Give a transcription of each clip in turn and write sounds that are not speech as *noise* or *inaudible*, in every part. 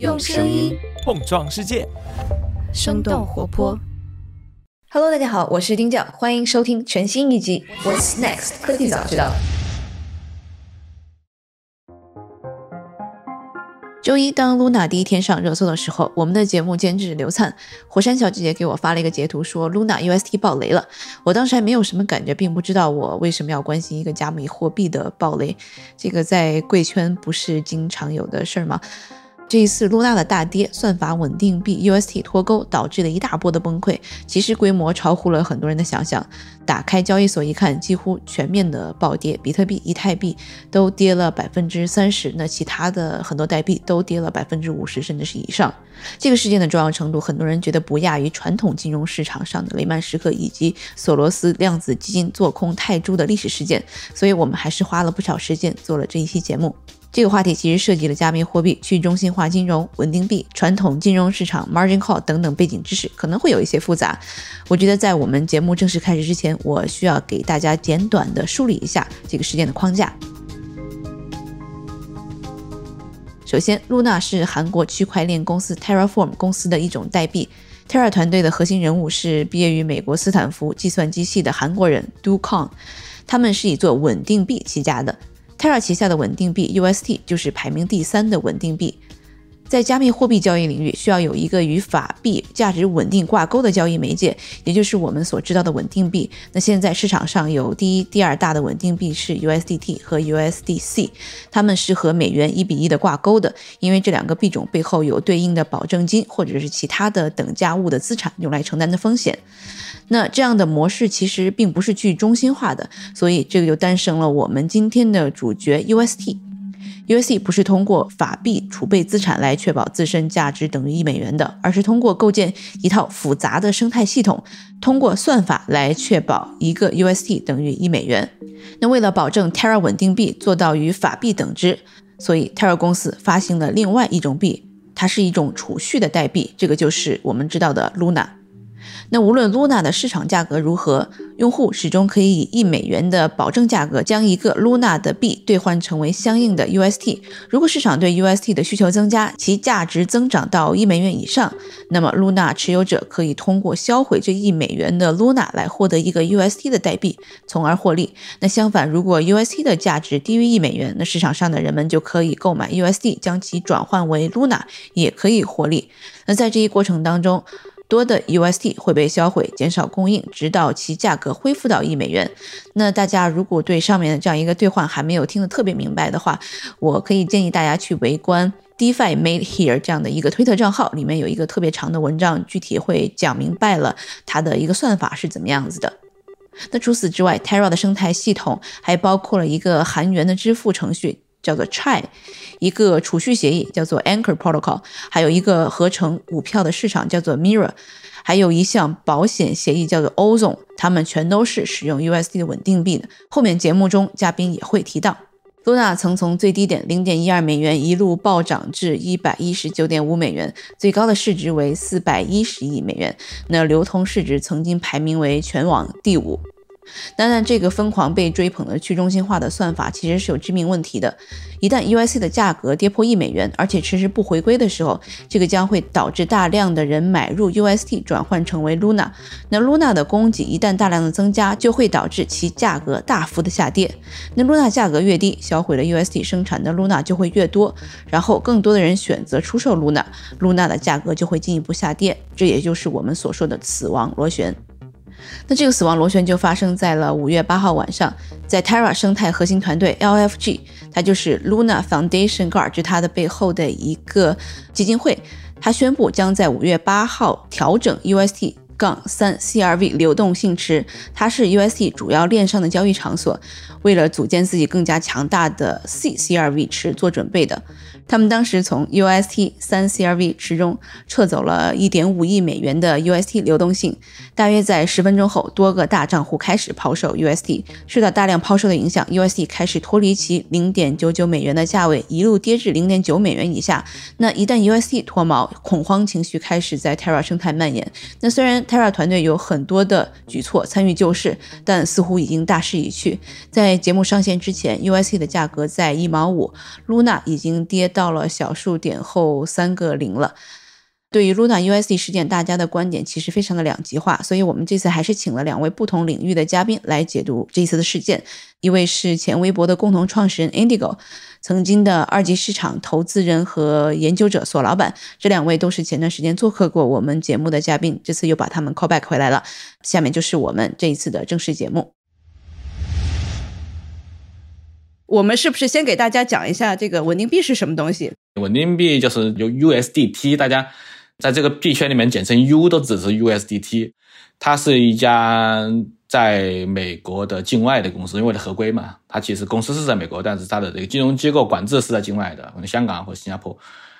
用声音碰撞世界，生动活泼。Hello，大家好，我是丁教，欢迎收听全新一集《What's Next 科技早知道》。周一，当 Luna 第一天上热搜的时候，我们的节目监制刘灿、火山小姐姐给我发了一个截图，说 Luna UST 爆雷了。我当时还没有什么感觉，并不知道我为什么要关心一个加密货币的爆雷，这个在贵圈不是经常有的事儿吗？这一次 Luna 的大跌，算法稳定币 UST 脱钩，导致了一大波的崩溃，其实规模超乎了很多人的想象。打开交易所一看，几乎全面的暴跌，比特币、以太币都跌了百分之三十，那其他的很多代币都跌了百分之五十甚至是以上。这个事件的重要程度，很多人觉得不亚于传统金融市场上的雷曼时刻以及索罗斯量子基金做空泰铢的历史事件，所以我们还是花了不少时间做了这一期节目。这个话题其实涉及了加密货币、去中心化金融、稳定币、传统金融市场、margin call 等等背景知识，可能会有一些复杂。我觉得在我们节目正式开始之前，我需要给大家简短的梳理一下这个事件的框架。首先，Luna 是韩国区块链公司 Terraform 公司的一种代币。Terra 团队的核心人物是毕业于美国斯坦福计算机系的韩国人 Du Kong，他们是以做稳定币起家的。Terra 旗下的稳定币 UST 就是排名第三的稳定币。在加密货币交易领域，需要有一个与法币价值稳定挂钩的交易媒介，也就是我们所知道的稳定币。那现在市场上有第一、第二大的稳定币是 USDT 和 USDC，它们是和美元一比一的挂钩的，因为这两个币种背后有对应的保证金或者是其他的等价物的资产用来承担的风险。那这样的模式其实并不是去中心化的，所以这个就诞生了我们今天的主角 UST。UST 不是通过法币储备资产来确保自身价值等于一美元的，而是通过构建一套复杂的生态系统，通过算法来确保一个 UST 等于一美元。那为了保证 Terra 稳定币做到与法币等值，所以 Terra 公司发行了另外一种币，它是一种储蓄的代币，这个就是我们知道的 Luna。那无论 Luna 的市场价格如何，用户始终可以以一美元的保证价格将一个 Luna 的币兑换成为相应的 UST。如果市场对 UST 的需求增加，其价值增长到一美元以上，那么 Luna 持有者可以通过销毁这一美元的 Luna 来获得一个 UST 的代币，从而获利。那相反，如果 UST 的价值低于一美元，那市场上的人们就可以购买 USD，将其转换为 Luna，也可以获利。那在这一过程当中，多的 UST 会被销毁，减少供应，直到其价格恢复到一美元。那大家如果对上面的这样一个兑换还没有听得特别明白的话，我可以建议大家去围观 DeFi Made Here 这样的一个推特账号，里面有一个特别长的文章，具体会讲明白了它的一个算法是怎么样子的。那除此之外，Terra 的生态系统还包括了一个韩元的支付程序。叫做 Chai，一个储蓄协议叫做 Anchor Protocol，还有一个合成股票的市场叫做 Mirror，还有一项保险协议叫做 Ozone，它们全都是使用 USD 的稳定币的。后面节目中嘉宾也会提到，Luna 曾从最低点零点一二美元一路暴涨至一百一十九点五美元，最高的市值为四百一十亿美元，那流通市值曾经排名为全网第五。当然，这个疯狂被追捧的去中心化的算法其实是有致命问题的。一旦 USC 的价格跌破一美元，而且迟迟不回归的时候，这个将会导致大量的人买入 UST 转换成为 Luna。那 Luna 的供给一旦大量的增加，就会导致其价格大幅的下跌。那 Luna 价格越低，销毁了 UST 生产的 Luna 就会越多，然后更多的人选择出售 Luna，Luna 的价格就会进一步下跌。这也就是我们所说的死亡螺旋。那这个死亡螺旋就发生在了五月八号晚上，在 Terra 生态核心团队 LFG，它就是 Luna Foundation Guard，就它的背后的一个基金会，它宣布将在五月八号调整 UST 杠三 CRV 流动性池，它是 UST 主要链上的交易场所，为了组建自己更加强大的 C CRV 池做准备的。他们当时从 UST 三 CRV 池中撤走了一点五亿美元的 UST 流动性，大约在十分钟后，多个大账户开始抛售 UST，受到大量抛售的影响，UST 开始脱离其零点九九美元的价位，一路跌至零点九美元以下。那一旦 UST 脱锚，恐慌情绪开始在 Terra 生态蔓延。那虽然，Terra 团队有很多的举措参与救市，但似乎已经大势已去。在节目上线之前，USC 的价格在一毛五，Luna 已经跌到了小数点后三个零了。对于 Luna USD 事件，大家的观点其实非常的两极化，所以我们这次还是请了两位不同领域的嘉宾来解读这一次的事件。一位是前微博的共同创始人 Indigo，曾经的二级市场投资人和研究者索老板，这两位都是前段时间做客过我们节目的嘉宾，这次又把他们 call back 回来了。下面就是我们这一次的正式节目。我们是不是先给大家讲一下这个稳定币是什么东西？稳定币就是由 USDT，大家。在这个币圈里面，简称 U 都只是 USDT，它是一家在美国的境外的公司，因为它合规嘛。它其实公司是在美国，但是它的这个金融机构管制是在境外的，可能香港或新加坡，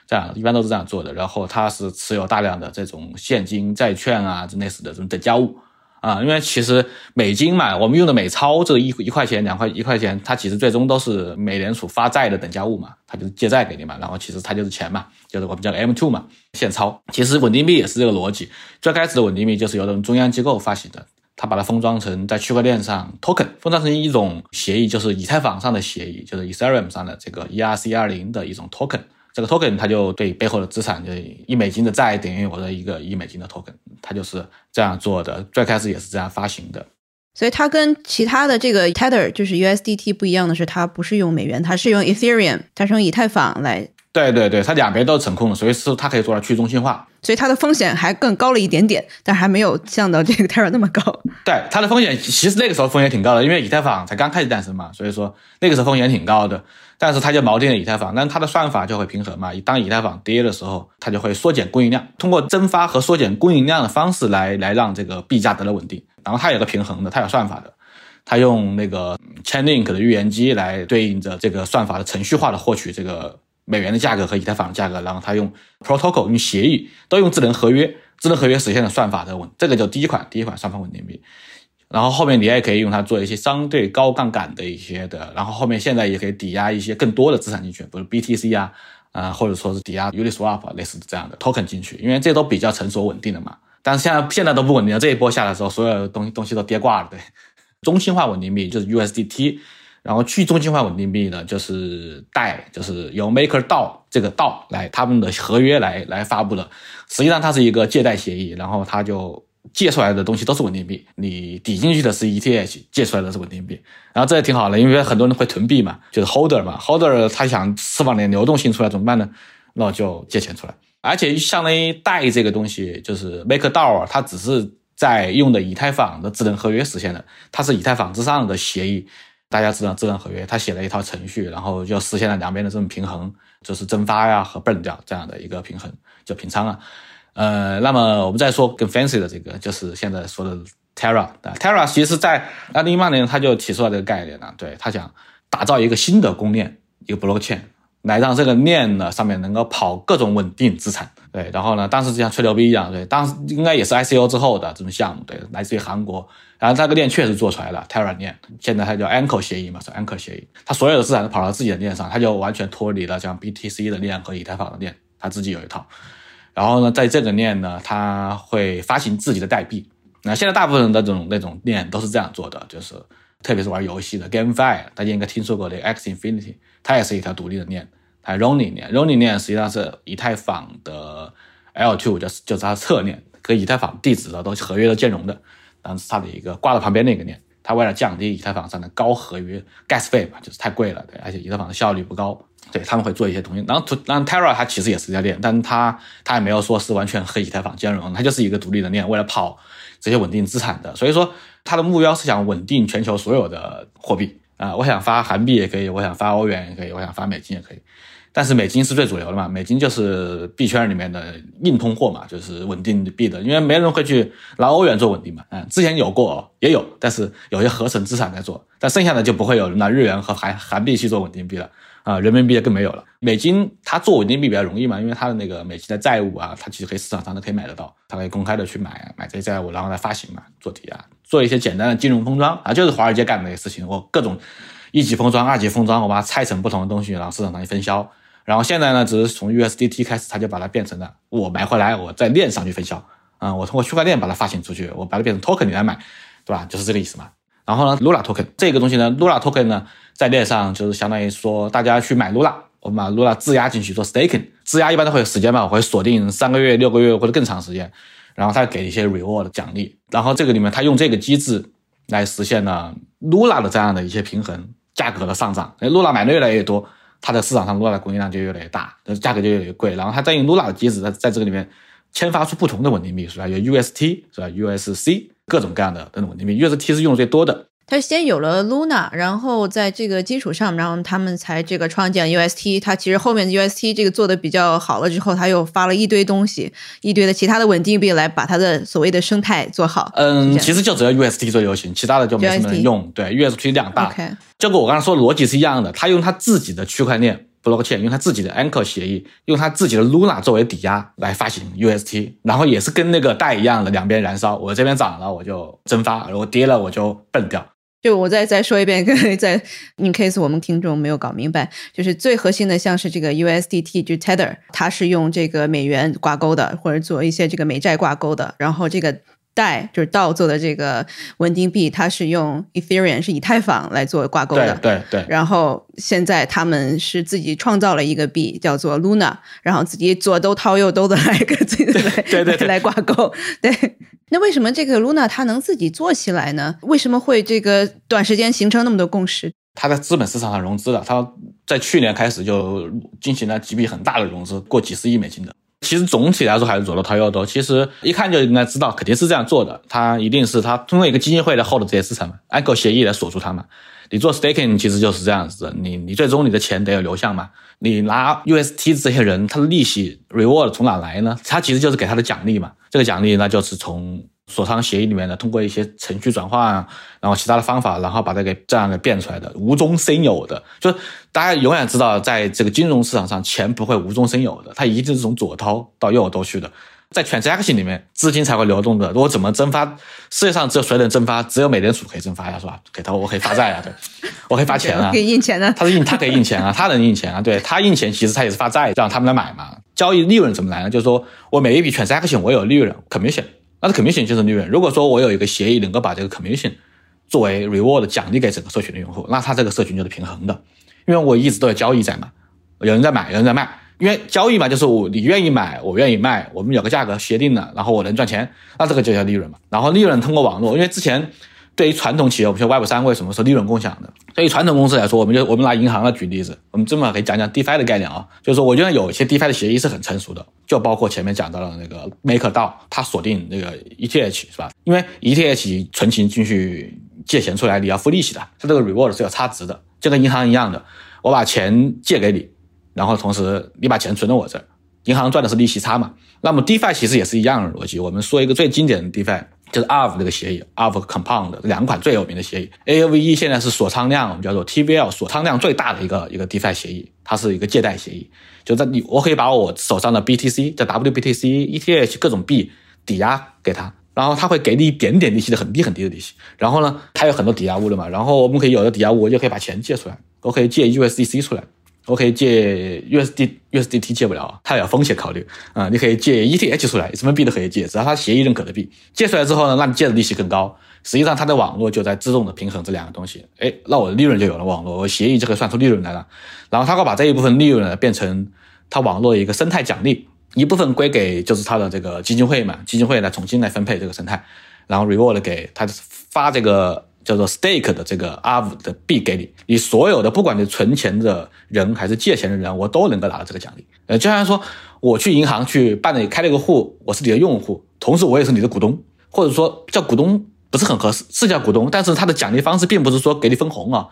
这样一般都是这样做的。然后它是持有大量的这种现金、债券啊，这类似的这种等价物。啊，因为其实美金嘛，我们用的美钞这一一块钱、两块一块钱，它其实最终都是美联储发债的等价物嘛，它就是借债给你嘛，然后其实它就是钱嘛，就是我们叫 M2 嘛，现钞。其实稳定币也是这个逻辑，最开始的稳定币就是由这种中央机构发行的，它把它封装成在区块链上 token，封装成一种协议，就是以太坊上的协议，就是 Ethereum 上的这个 ERC20 的一种 token。这个 token 它就对背后的资产，就一美金的债等于我的一个一美金的 token，它就是这样做的。最开始也是这样发行的，所以它跟其他的这个 Tether 就是 USDT 不一样的是，它不是用美元，它是用 Ethereum，它是用以太坊来。对对对，它两边都是程控的，所以是它可以做到去中心化。所以它的风险还更高了一点点，但还没有降到这个 Terra 那么高。对它的风险，其实那个时候风险挺高的，因为以太坊才刚开始诞生嘛，所以说那个时候风险挺高的。但是它就锚定了以太坊，但它的算法就会平衡嘛。当以太坊跌的时候，它就会缩减供应量，通过增发和缩减供应量的方式来来让这个币价得到稳定。然后它有个平衡的，它有算法的，它用那个 Chainlink 的预言机来对应着这个算法的程序化的获取这个美元的价格和以太坊的价格。然后它用 Protocol 用协议都用智能合约，智能合约实现了算法的稳，这个叫第一款第一款算法稳定币。然后后面你也可以用它做一些相对高杠杆的一些的，然后后面现在也可以抵押一些更多的资产进去，比如 BTC 啊，啊或者说是抵押 Uniswap 类似的这样的 token 进去，因为这都比较成熟稳定的嘛。但是现在现在都不稳定，这一波下来的时候，所有的东西东西都跌挂了。对，中心化稳定币就是 USDT，然后去中心化稳定币呢就是代，就是由 MakerDAO 这个 DAO 来他们的合约来来发布的，实际上它是一个借贷协议，然后它就。借出来的东西都是稳定币，你抵进去的是 ETH，借出来的是稳定币，然后这也挺好的，因为很多人会囤币嘛，就是 holder 嘛，holder 他想释放点流动性出来怎么办呢？那就借钱出来，而且相当于贷这个东西，就是 MakerDAO，它只是在用的以太坊的智能合约实现的，它是以太坊之上的协议，大家知道智能合约，它写了一套程序，然后就实现了两边的这种平衡，就是增发呀和 burn 掉这样的一个平衡，就平仓啊。呃，那么我们再说更 fancy 的这个，就是现在说的 Terra。Terra 其实在二零一八年他就提出了这个概念了，对他想打造一个新的公链，一个 blockchain，来让这个链呢上面能够跑各种稳定资产。对，然后呢，当时就像吹牛逼一样，对，当时应该也是 ICO 之后的这种项目，对，来自于韩国。然后这个链确实做出来了，Terra 链，现在它叫 Anchor 协议嘛，是 Anchor 协议，它所有的资产都跑到自己的链上，它就完全脱离了像 BTC 的链和以太坊的链，它自己有一套。然后呢，在这个链呢，它会发行自己的代币。那现在大部分的这种那种链都是这样做的，就是特别是玩游戏的 GameFi，大家应该听说过的 X Infinity，它也是一条独立的链。它 Ronin 链，Ronin 链实际上是以太坊的 L2，就是就是它的侧链，跟以太坊地址的都合约都兼容的，但是它的一个挂在旁边那个链。它为了降低以太坊上的高合约 gas 费嘛，就是太贵了，对，而且以太坊的效率不高，对他们会做一些东西。然后，然后 Terra 它其实也是一条链，但是它它也没有说是完全和以太坊兼容，它就是一个独立的链，为了跑这些稳定资产的。所以说，它的目标是想稳定全球所有的货币啊，我想发韩币也可以，我想发欧元也可以，我想发美金也可以。但是美金是最主流的嘛，美金就是币圈里面的硬通货嘛，就是稳定币的，因为没人会去拿欧元做稳定嘛。嗯，之前有过也有，但是有些合成资产在做，但剩下的就不会有人拿日元和韩韩币去做稳定币了啊，人民币也更没有了。美金它做稳定币比较容易嘛，因为它的那个美金的债务啊，它其实可以市场上都可以买得到，它可以公开的去买买这些债务，然后来发行嘛，做抵押，做一些简单的金融封装啊，就是华尔街干的那些事情，我各种一级封装、二级封装，我把它拆成不同的东西，然后市场上去分销。然后现在呢，只是从 USDT 开始，它就把它变成了我买回来，我在链上去分销啊，我通过区块链把它发行出去，我把它变成 token 你来买，对吧？就是这个意思嘛。然后呢，Luna token 这个东西呢，Luna token 呢，在链上就是相当于说大家去买 Luna，我们把 Luna 质押进去做 staking，质押一般都会有时间嘛，我会锁定三个月、六个月或者更长时间，然后他给一些 reward 奖励，然后这个里面他用这个机制来实现了 Luna 的这样的一些平衡，价格的上涨，哎，Luna 买的越来越多。它的市场上 Luna 的供应量就越来越大，价格就越来越贵。然后它再用 Luna 的机制，在在这个里面签发出不同的稳定币，是吧？有 UST 是吧？USC 各种各样的等等稳定币，UST 是用的最多的。它先有了 Luna，然后在这个基础上，然后他们才这个创建 UST。它其实后面的 UST 这个做的比较好了之后，他又发了一堆东西，一堆的其他的稳定币来把它的所谓的生态做好。嗯，其实就只有 UST 最流行，其他的就没什么人用。对，UST 量大。OK，就跟我刚才说的逻辑是一样的，他用他自己的区块链 blockchain，用他自己的 Anchor 协议，用他自己的 Luna 作为抵押来发行 UST，然后也是跟那个贷一样的，两边燃烧。我这边涨了我就蒸发，如果跌了我就蹦掉。就我再再说一遍，*laughs* 在 in case 我们听众没有搞明白，就是最核心的，像是这个 USDT 就 Tether，它是用这个美元挂钩的，或者做一些这个美债挂钩的，然后这个。代就是道做的这个稳定币，它是用 Ethereum 是以太坊来做挂钩的。对对。然后现在他们是自己创造了一个币，叫做 Luna，然后自己左兜掏右兜的来 *laughs* 跟自己对对来挂钩。对。那为什么这个 Luna 它能自己做起来呢？为什么会这个短时间形成那么多共识？它在资本市场上融资了，它在去年开始就进行了几笔很大的融资，过几十亿美金的。其实总体来说还是左多右多。其实一看就应该知道，肯定是这样做的。他一定是他通过一个基金会来 hold 这些资产嘛，按个协议来锁住它嘛。你做 staking 其实就是这样子的，你你最终你的钱得有流向嘛。你拿 UST 这些人，他的利息 reward 从哪来呢？他其实就是给他的奖励嘛。这个奖励那就是从。锁仓协议里面的，通过一些程序转换，然后其他的方法，然后把它给这样给变出来的，无中生有的，就是大家永远知道，在这个金融市场上，钱不会无中生有的，它一定是从左掏到右兜去的，在 transaction 里面，资金才会流动的。我怎么蒸发？世界上只有谁能蒸发？只有美联储可以蒸发呀，是吧？给他，我可以发债啊，对，我可以发钱啊，可以印钱啊，他是印，他可以印钱啊，他能印钱啊，对他印钱，其实他也是发债，让他们来买嘛。交易利润怎么来呢？就是说我每一笔 transaction 我有利润 commission。那 commission 就是利润。如果说我有一个协议能够把这个 commission 作为 reward 奖励给整个社群的用户，那它这个社群就是平衡的，因为我一直都有交易在嘛，有人在买，有人在卖。因为交易嘛，就是我你愿意买，我愿意卖，我们有个价格协定了，然后我能赚钱，那这个就叫利润嘛。然后利润通过网络，因为之前对于传统企业，我们说 Web 三为什么是利润共享的？对于传统公司来说，我们就我们拿银行来举例子，我们这么可以讲讲 DeFi 的概念啊，就是说我觉得有一些 DeFi 的协议是很成熟的，就包括前面讲到的那个 MakerDAO，它锁定那个 ETH 是吧？因为 ETH 存钱进去借钱出来，你要付利息的，它这个 reward 是要差值的，就跟银行一样的，我把钱借给你，然后同时你把钱存到我这儿，银行赚的是利息差嘛。那么 DeFi 其实也是一样的逻辑，我们说一个最经典的 DeFi。就是 a r v 这个协议 a r v Compound 两款最有名的协议。A O V E 现在是锁仓量，我们叫做 T V L 锁仓量最大的一个一个 DeFi 协议，它是一个借贷协议。就在你，我可以把我手上的 B T C、叫 W B T C、E T H 各种币抵押给他，然后他会给你一点点利息的很低很低的利息。然后呢，他有很多抵押物的嘛，然后我们可以有了抵押物，我就可以把钱借出来，我可以借 U S D C 出来。我可以借 USD USDT 借不了，它有风险考虑啊。你可以借 ETH 出来，什么币都可以借，只要它协议认可的币。借出来之后呢，那你借的利息更高。实际上，它的网络就在自动的平衡这两个东西。哎，那我的利润就有了，网络我协议就可以算出利润来了。然后它会把这一部分利润呢变成它网络的一个生态奖励，一部分归给就是它的这个基金会嘛，基金会来重新来分配这个生态，然后 reward 给它发这个。叫做 stake 的这个 ARV 的币给你，你所有的不管你存钱的人还是借钱的人，我都能够拿到这个奖励。呃，就像说我去银行去办了开了一个户，我是你的用户，同时我也是你的股东，或者说叫股东不是很合适，是叫股东，但是他的奖励方式并不是说给你分红啊，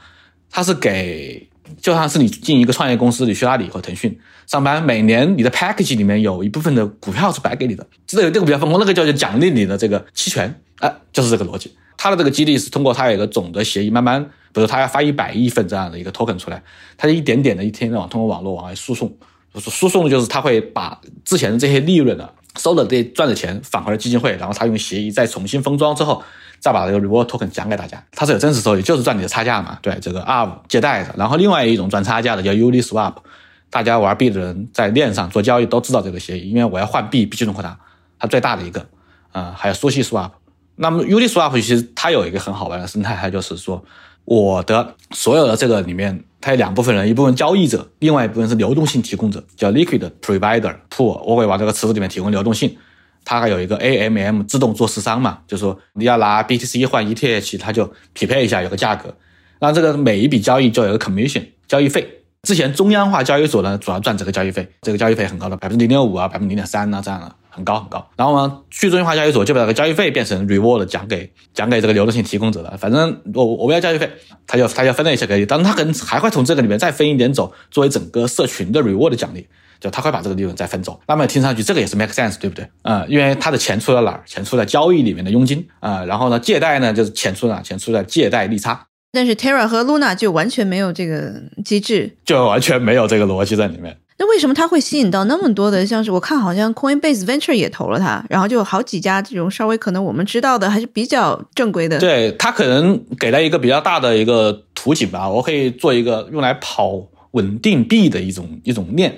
他是给就像是你进一个创业公司，你去阿里或腾讯上班，每年你的 package 里面有一部分的股票是白给你的，这个这个比较分红，那个叫做奖励你的这个期权，啊，就是这个逻辑。它的这个激励是通过它有一个总的协议，慢慢，比如它要发一百亿份这样的一个 token 出来，它就一点点的一天天往通过网络往外输送，输送的就是它会把之前的这些利润的收的这赚的钱返回了基金会，然后它用协议再重新封装之后，再把这个 reward token 讲给大家，它是有真实收益，就是赚你的差价嘛。对，这个 ARV 借贷的，然后另外一种赚差价的叫 Uniswap，大家玩币的人在链上做交易都知道这个协议，因为我要换币必须通过它，它最大的一个。啊，还有缩息 swap。那么 Uniswap 其实它有一个很好玩的生态，它就是说我的所有的这个里面，它有两部分人，一部分交易者，另外一部分是流动性提供者，叫 Liquid Provider Pool。我会往这个池子里面提供流动性。它还有一个 AMM 自动做市商嘛，就是说你要拿 BTC 换 ETH，它就匹配一下有个价格。那这个每一笔交易就有个 commission 交易费。之前中央化交易所呢，主要赚这个交易费，这个交易费很高的，百分之零点五啊，百分之零点三啊，这样的很高很高。然后呢，去中心化交易所就把这个交易费变成 reward 奖给奖给这个流动性提供者了。反正我我不要交易费，他就他就分了一些给你，但是他可能还会从这个里面再分一点走，作为整个社群的 reward 奖励，就他会把这个利润再分走。那么听上去这个也是 make sense，对不对？啊，因为他的钱出在哪儿？钱出在交易里面的佣金啊，然后呢，借贷呢就是钱出哪？钱出在借贷利差。但是 Terra 和 Luna 就完全没有这个机制，就完全没有这个逻辑在里面。那为什么它会吸引到那么多的？像是我看好像 Coinbase Venture 也投了它，然后就有好几家这种稍微可能我们知道的还是比较正规的。对，它可能给了一个比较大的一个图景吧。我可以做一个用来跑稳定币的一种一种链，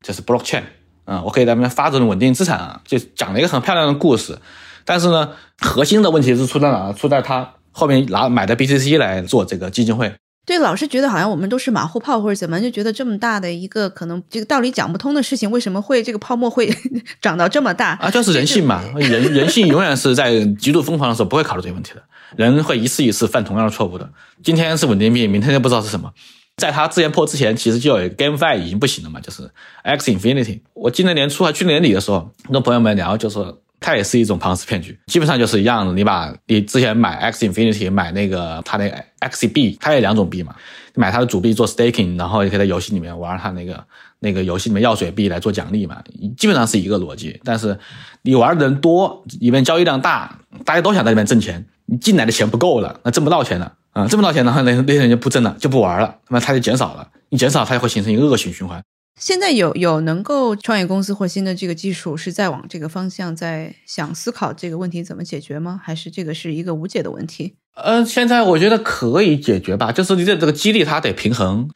就是 Blockchain。嗯，我可以在那边发这种稳定资产啊，就讲了一个很漂亮的故事。但是呢，核心的问题是出在哪？出在它。后面拿买的 BTC 来做这个基金会，对，老是觉得好像我们都是马后炮或者怎么，就觉得这么大的一个可能这个道理讲不通的事情，为什么会这个泡沫会 *laughs* 长到这么大啊？就是人性嘛，人人性永远是在极度疯狂的时候不会考虑这些问题的，人会一次一次犯同样的错误的。今天是稳定币，明天就不知道是什么。在它之前破之前，其实就有一个 GameFi 已经不行了嘛，就是 X Infinity。我今年年初还去年底的时候，跟朋友们聊，就说。它也是一种庞氏骗局，基本上就是一样的。你把你之前买 X Infinity 买那个它那 XB，它有两种币嘛，买它的主币做 staking，然后也可以在游戏里面玩它那个那个游戏里面药水币来做奖励嘛，基本上是一个逻辑。但是你玩的人多，里面交易量大，大家都想在里面挣钱，你进来的钱不够了，那挣不到钱了啊，挣不到钱的话，那那些人就不挣了，就不玩了，那么它就减少了，你减少它就会形成一个恶性循环。现在有有能够创业公司或新的这个技术是在往这个方向在想思考这个问题怎么解决吗？还是这个是一个无解的问题？呃，现在我觉得可以解决吧，就是你的这个激励它得平衡，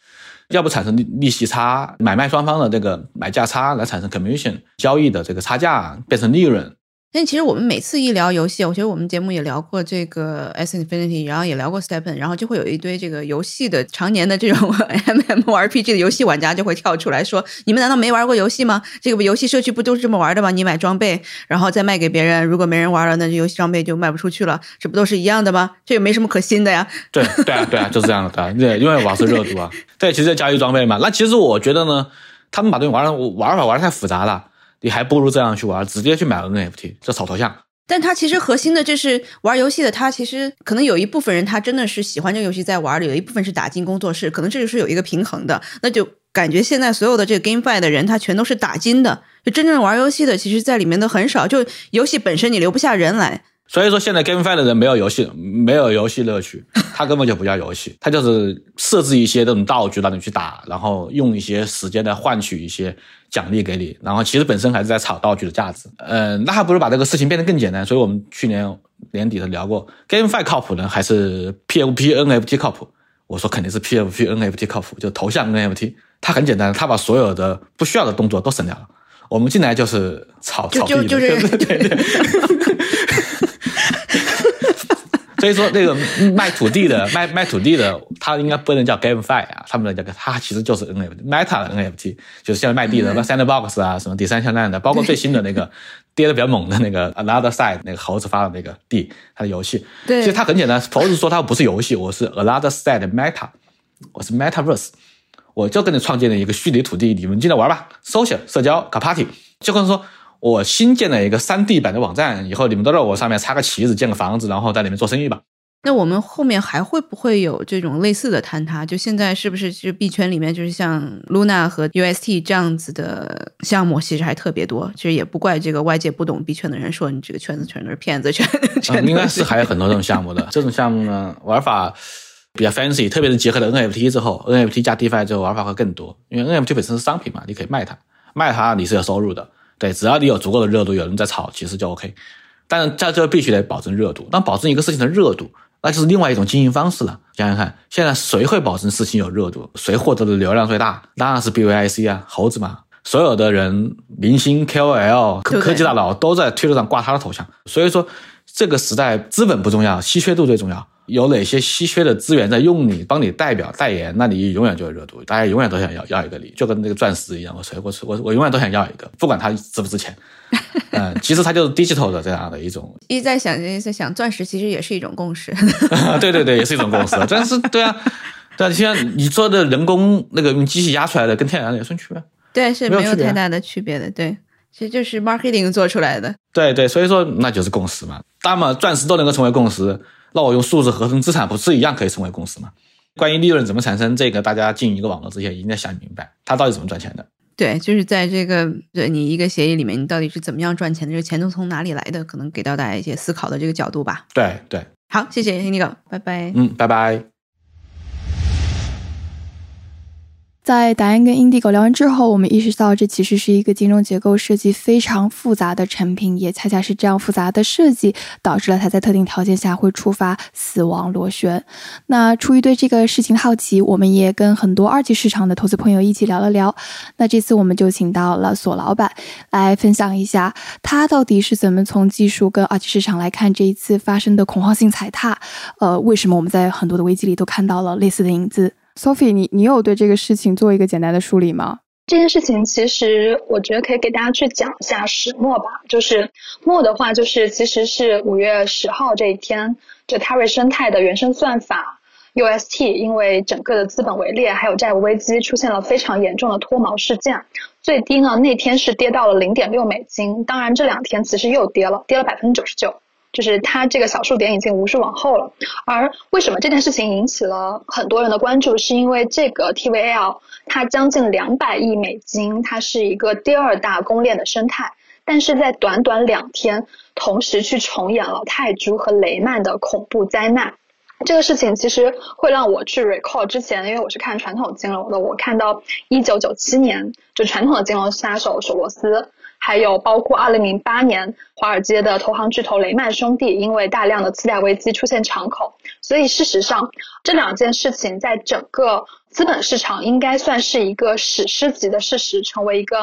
要不产生利利息差，买卖双方的这个买价差来产生 commission 交易的这个差价变成利润。但其实我们每次一聊游戏，我觉得我们节目也聊过这个 S Infinity，然后也聊过 Stepen，然后就会有一堆这个游戏的常年的这种 *laughs* MMORPG 的游戏玩家就会跳出来说：“你们难道没玩过游戏吗？这个游戏社区不都是这么玩的吗？你买装备，然后再卖给别人，如果没人玩了，那这游戏装备就卖不出去了，这不都是一样的吗？这也没什么可新的呀。”对对啊对啊，就是这样的，对对，因为网是热度啊。*laughs* 对，其实交易装备嘛，那其实我觉得呢，他们把东西玩的玩法玩的太复杂了。你还不如这样去玩，直接去买 NFT，这草头像。但他其实核心的就是玩游戏的，他其实可能有一部分人他真的是喜欢这个游戏在玩的，有一部分是打进工作室，可能这就是有一个平衡的。那就感觉现在所有的这个 GameFi 的人，他全都是打金的，就真正玩游戏的，其实在里面的很少。就游戏本身你留不下人来。所以说，现在 GameFi 的人没有游戏，没有游戏乐趣，*laughs* 他根本就不叫游戏，他就是设置一些这种道具让你去打，然后用一些时间来换取一些奖励给你，然后其实本身还是在炒道具的价值。嗯，那还不如把这个事情变得更简单。所以我们去年年底的聊过，GameFi 靠谱呢，还是 PFP NFT 靠谱？我说肯定是 PFP NFT 靠谱，就头像 NFT，它很简单，它把所有的不需要的动作都省掉了。我们进来就是炒炒币的，*laughs* 对对对。所以说，那个卖土地的卖卖土地的，他应该不能叫 GameFi 啊，他们能叫他其实就是 NFT，Meta 的 NFT，就是现在卖地的，那 Sandbox 啊，什么第三枪烂的，包括最新的那个跌的比较猛的那个 Another Side 那个猴子发的那个地，它的游戏，对，其实它很简单，猴子说它不是游戏，我是 Another Side Meta，我是 Metaverse，我就跟你创建了一个虚拟土地，你们进来玩吧，social 社交搞 party，就跟说。我新建了一个三 D 版的网站，以后你们都在我上面插个旗子，建个房子，然后在里面做生意吧。那我们后面还会不会有这种类似的坍塌？就现在是不是就币圈里面就是像 Luna 和 UST 这样子的项目，其实还特别多。其实也不怪这个外界不懂币圈的人说你这个圈子全都是骗子圈。*laughs* 应该 *laughs* 是还有很多这种项目的。这种项目呢，玩法比较 fancy，特别是结合了 NFT 之后，NFT 加 DeFi 之后玩法会更多。因为 NFT 本身是商品嘛，你可以卖它，卖它你是有收入的。对，只要你有足够的热度，有人在炒，其实就 OK。但是在这必须得保证热度。那保证一个事情的热度，那就是另外一种经营方式了。想想看，现在谁会保证事情有热度？谁获得的流量最大？当然是 BVIC 啊，猴子嘛。所有的人、明星、KOL、科科技大佬都在推特上挂他的头像。所以说，这个时代资本不重要，稀缺度最重要。有哪些稀缺的资源在用你，帮你代表代言，那你永远就有热度，大家永远都想要要一个你，就跟那个钻石一样，我我我我永远都想要一个，*laughs* 不管它值不值钱。*laughs* 嗯，其实它就是 digital 的这样的一种。一在想，一在想，钻石其实也是一种共识。*laughs* 对对对，也是一种共识。钻石，对啊，对啊，像你说的人工那个用机器压出来的，跟天然的有什么区别？对，是没有太大的区别的。对，其实就是 marketing 做出来的。对对，所以说那就是共识嘛。那么钻石都能够成为共识。那我用数字合成资产不是一样可以成为公司吗？关于利润怎么产生，这个大家进一个网络之前一定要想明白，它到底怎么赚钱的。对，就是在这个对你一个协议里面，你到底是怎么样赚钱的？这个钱都从哪里来的？可能给到大家一些思考的这个角度吧。对对，好，谢谢那个，拜拜。嗯，拜拜。在达恩跟 Indigo 聊完之后，我们意识到这其实是一个金融结构设计非常复杂的产品，也恰恰是这样复杂的设计导致了它在特定条件下会触发死亡螺旋。那出于对这个事情好奇，我们也跟很多二级市场的投资朋友一起聊了聊。那这次我们就请到了索老板来分享一下，他到底是怎么从技术跟二级市场来看这一次发生的恐慌性踩踏。呃，为什么我们在很多的危机里都看到了类似的影子？Sophie，你你有对这个事情做一个简单的梳理吗？这件事情其实我觉得可以给大家去讲一下始末吧。就是末的话，就是其实是五月十号这一天，这 Terra 生态的原生算法 UST 因为整个的资本围猎还有债务危机出现了非常严重的脱毛事件，最低呢那天是跌到了零点六美金。当然这两天其实又跌了，跌了百分之九十九。就是它这个小数点已经无视往后了，而为什么这件事情引起了很多人的关注？是因为这个 TVL 它将近两百亿美金，它是一个第二大公链的生态，但是在短短两天，同时去重演了泰铢和雷曼的恐怖灾难。这个事情其实会让我去 recall 之前，因为我是看传统金融的，我看到一九九七年就传统的金融杀手索罗斯。还有包括二零零八年华尔街的投行巨头雷曼兄弟，因为大量的次贷危机出现敞口，所以事实上这两件事情在整个资本市场应该算是一个史诗级的事实，成为一个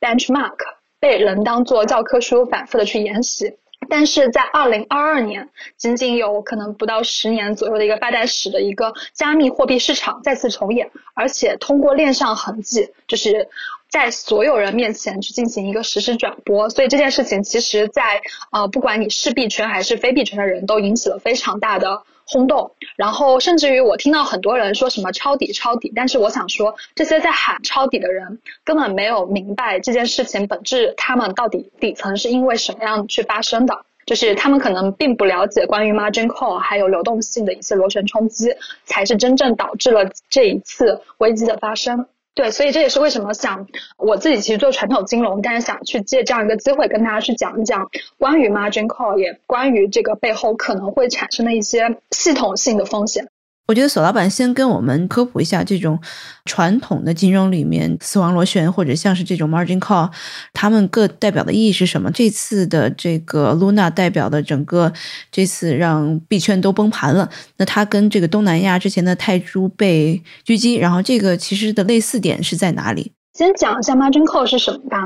benchmark，被人当做教科书反复的去研习。但是在二零二二年，仅仅有可能不到十年左右的一个发展史的一个加密货币市场再次重演，而且通过链上痕迹，就是。在所有人面前去进行一个实时转播，所以这件事情其实，在呃，不管你是币圈还是非币圈的人都引起了非常大的轰动。然后，甚至于我听到很多人说什么抄底抄底，但是我想说，这些在喊抄底的人根本没有明白这件事情本质，他们到底底层是因为什么样去发生的，就是他们可能并不了解关于 margin call 还有流动性的一些螺旋冲击，才是真正导致了这一次危机的发生。对，所以这也是为什么想我自己其实做传统金融，但是想去借这样一个机会跟大家去讲一讲关于 margin call，也关于这个背后可能会产生的一些系统性的风险。我觉得索老板先跟我们科普一下这种传统的金融里面死亡螺旋或者像是这种 margin call，他们各代表的意义是什么？这次的这个 Luna 代表的整个这次让币圈都崩盘了，那它跟这个东南亚之前的泰铢被狙击，然后这个其实的类似点是在哪里？先讲一下 margin call 是什么吧。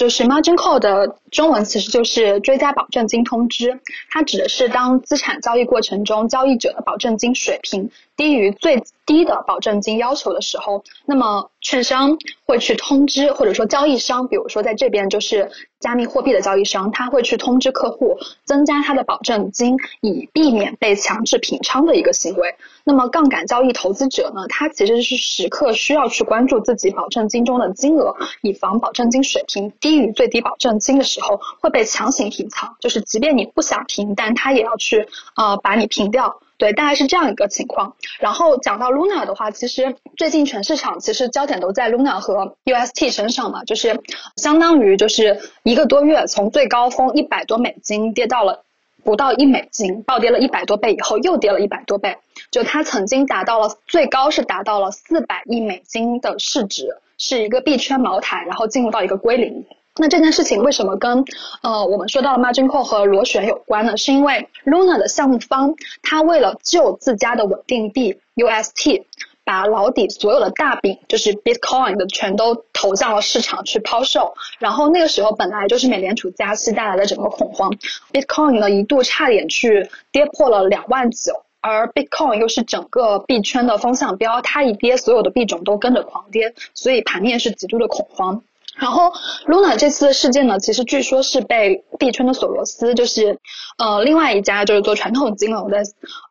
就是 margin call 的中文其实就是追加保证金通知，它指的是当资产交易过程中交易者的保证金水平低于最低的保证金要求的时候，那么券商会去通知，或者说交易商，比如说在这边就是加密货币的交易商，他会去通知客户增加他的保证金，以避免被强制平仓的一个行为。那么杠杆交易投资者呢，他其实是时刻需要去关注自己保证金中的金额，以防保证金水平低。低于最低保证金的时候会被强行平仓，就是即便你不想平，但他也要去呃把你平掉，对，大概是这样一个情况。然后讲到 Luna 的话，其实最近全市场其实焦点都在 Luna 和 UST 身上嘛，就是相当于就是一个多月从最高峰一百多美金跌到了不到一美金，暴跌了一百多倍以后又跌了一百多倍，就它曾经达到了最高是达到了四百亿美金的市值，是一个币圈茅台，然后进入到一个归零。那这件事情为什么跟呃我们说到的 margin call 和螺旋有关呢？是因为 Luna 的项目方他为了救自家的稳定币 UST，把老底所有的大饼，就是 Bitcoin 的全都投向了市场去抛售。然后那个时候本来就是美联储加息带来的整个恐慌，Bitcoin 呢一度差点去跌破了两万九。而 Bitcoin 又是整个币圈的风向标，它一跌，所有的币种都跟着狂跌，所以盘面是极度的恐慌。然后 Luna 这次的事件呢，其实据说是被币圈的索罗斯，就是呃另外一家就是做传统金融的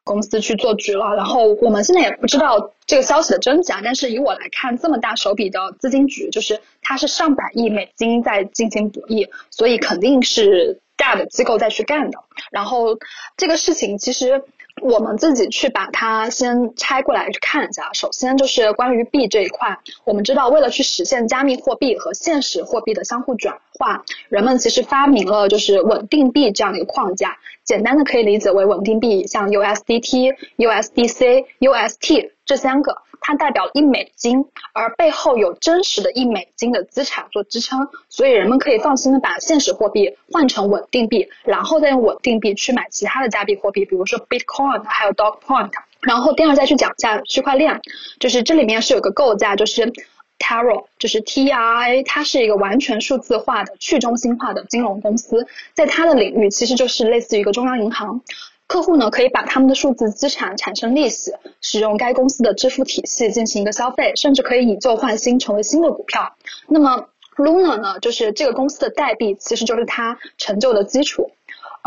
公司去做局了。然后我们现在也不知道这个消息的真假，但是以我来看，这么大手笔的资金局，就是它是上百亿美金在进行博弈，所以肯定是大的机构在去干的。然后这个事情其实。我们自己去把它先拆过来去看一下。首先就是关于币这一块，我们知道为了去实现加密货币和现实货币的相互转化，人们其实发明了就是稳定币这样的一个框架。简单的可以理解为稳定币，像 USDT、USDC、UST 这三个。它代表一美金，而背后有真实的一美金的资产做支撑，所以人们可以放心的把现实货币换成稳定币，然后再用稳定币去买其他的加密货币，比如说 Bitcoin 还有 Dogecoin。然后第二再去讲一下区块链，就是这里面是有个构架，就是 Taro，就是 T R A，它是一个完全数字化的去中心化的金融公司，在它的领域其实就是类似于一个中央银行。客户呢可以把他们的数字资产产生利息，使用该公司的支付体系进行一个消费，甚至可以以旧换新，成为新的股票。那么 Luna 呢，就是这个公司的代币，其实就是它成就的基础。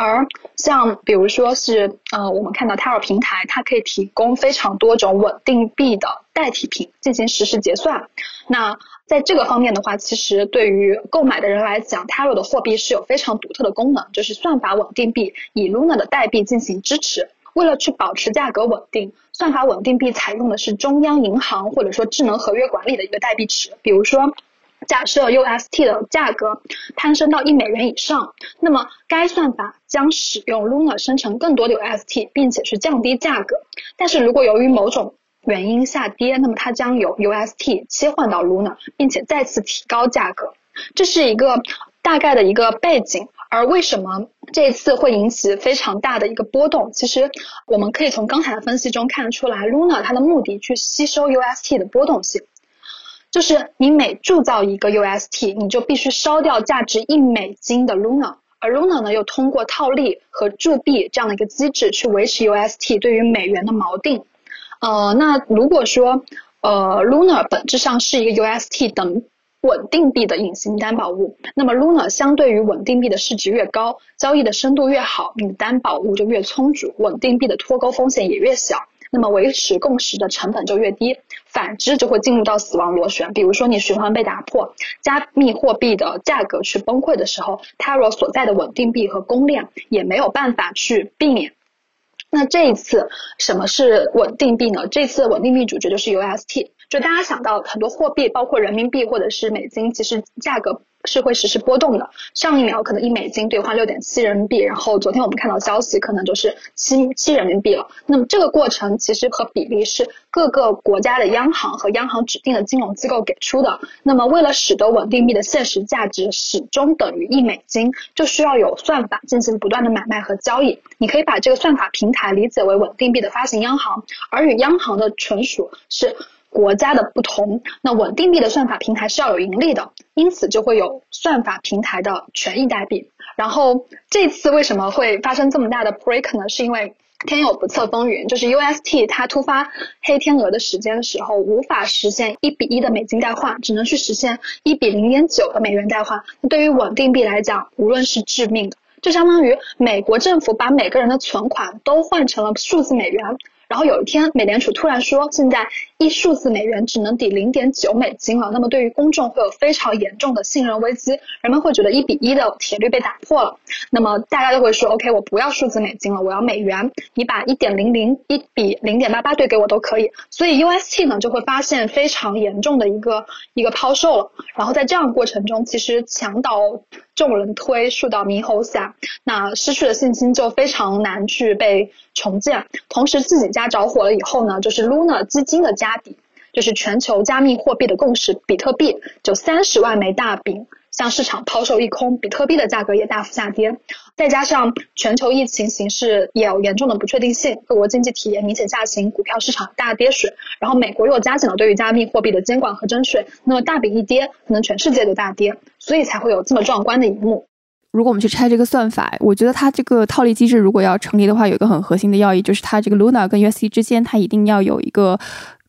而像比如说是呃，我们看到 Taro 平台，它可以提供非常多种稳定币的代替品进行实时结算。那在这个方面的话，其实对于购买的人来讲，Taro 的货币是有非常独特的功能，就是算法稳定币以 Luna 的代币进行支持。为了去保持价格稳定，算法稳定币采用的是中央银行或者说智能合约管理的一个代币池。比如说，假设 UST 的价格攀升到一美元以上，那么该算法将使用 Luna 生成更多的 UST，并且去降低价格。但是如果由于某种原因下跌，那么它将由 UST 切换到 Luna，并且再次提高价格。这是一个大概的一个背景。而为什么这次会引起非常大的一个波动？其实我们可以从刚才的分析中看出来，Luna 它的目的去吸收 UST 的波动性，就是你每铸造一个 UST，你就必须烧掉价值一美金的 Luna，而 Luna 呢又通过套利和铸币这样的一个机制去维持 UST 对于美元的锚定。呃，那如果说，呃，Luna 本质上是一个 UST 等稳定币的隐形担保物，那么 Luna 相对于稳定币的市值越高，交易的深度越好，你的担保物就越充足，稳定币的脱钩风险也越小，那么维持共识的成本就越低。反之就会进入到死亡螺旋，比如说你循环被打破，加密货币的价格去崩溃的时候 tara 所在的稳定币和公链也没有办法去避免。那这一次什么是稳定币呢？这次稳定币主角就是 UST，就大家想到很多货币，包括人民币或者是美金，其实价格。是会实时波动的，上一秒可能一美金兑换六点七人民币，然后昨天我们看到消息，可能就是七七人民币了。那么这个过程其实和比例是各个国家的央行和央行指定的金融机构给出的。那么为了使得稳定币的现实价值始终等于一美金，就需要有算法进行不断的买卖和交易。你可以把这个算法平台理解为稳定币的发行央行，而与央行的纯属是。国家的不同，那稳定币的算法平台是要有盈利的，因此就会有算法平台的权益代币。然后这次为什么会发生这么大的 break 呢？是因为天有不测风云，就是 UST 它突发黑天鹅的时间的时候，无法实现一比一的美金代换，只能去实现一比零点九的美元代换。那对于稳定币来讲，无论是致命的，就相当于美国政府把每个人的存款都换成了数字美元。然后有一天，美联储突然说，现在一数字美元只能抵零点九美金了。那么对于公众会有非常严重的信任危机，人们会觉得一比一的铁律被打破了。那么大家都会说，OK，我不要数字美金了，我要美元。你把一点零零一比零点八八兑给我都可以。所以 UST 呢就会发现非常严重的一个一个抛售了。然后在这样过程中，其实强倒众人推，树倒猕猴下，那失去了信心就非常难去被重建。同时自己家。着火了以后呢，就是 Luna 基金的家底，就是全球加密货币的共识，比特币就三十万枚大饼向市场抛售一空，比特币的价格也大幅下跌。再加上全球疫情形势也有严重的不确定性，各国经济体也明显下行，股票市场大跌水。然后美国又加紧了对于加密货币的监管和征税，那么大饼一跌，可能全世界都大跌，所以才会有这么壮观的一幕。如果我们去拆这个算法，我觉得它这个套利机制如果要成立的话，有一个很核心的要义，就是它这个 Luna 跟 UST 之间，它一定要有一个。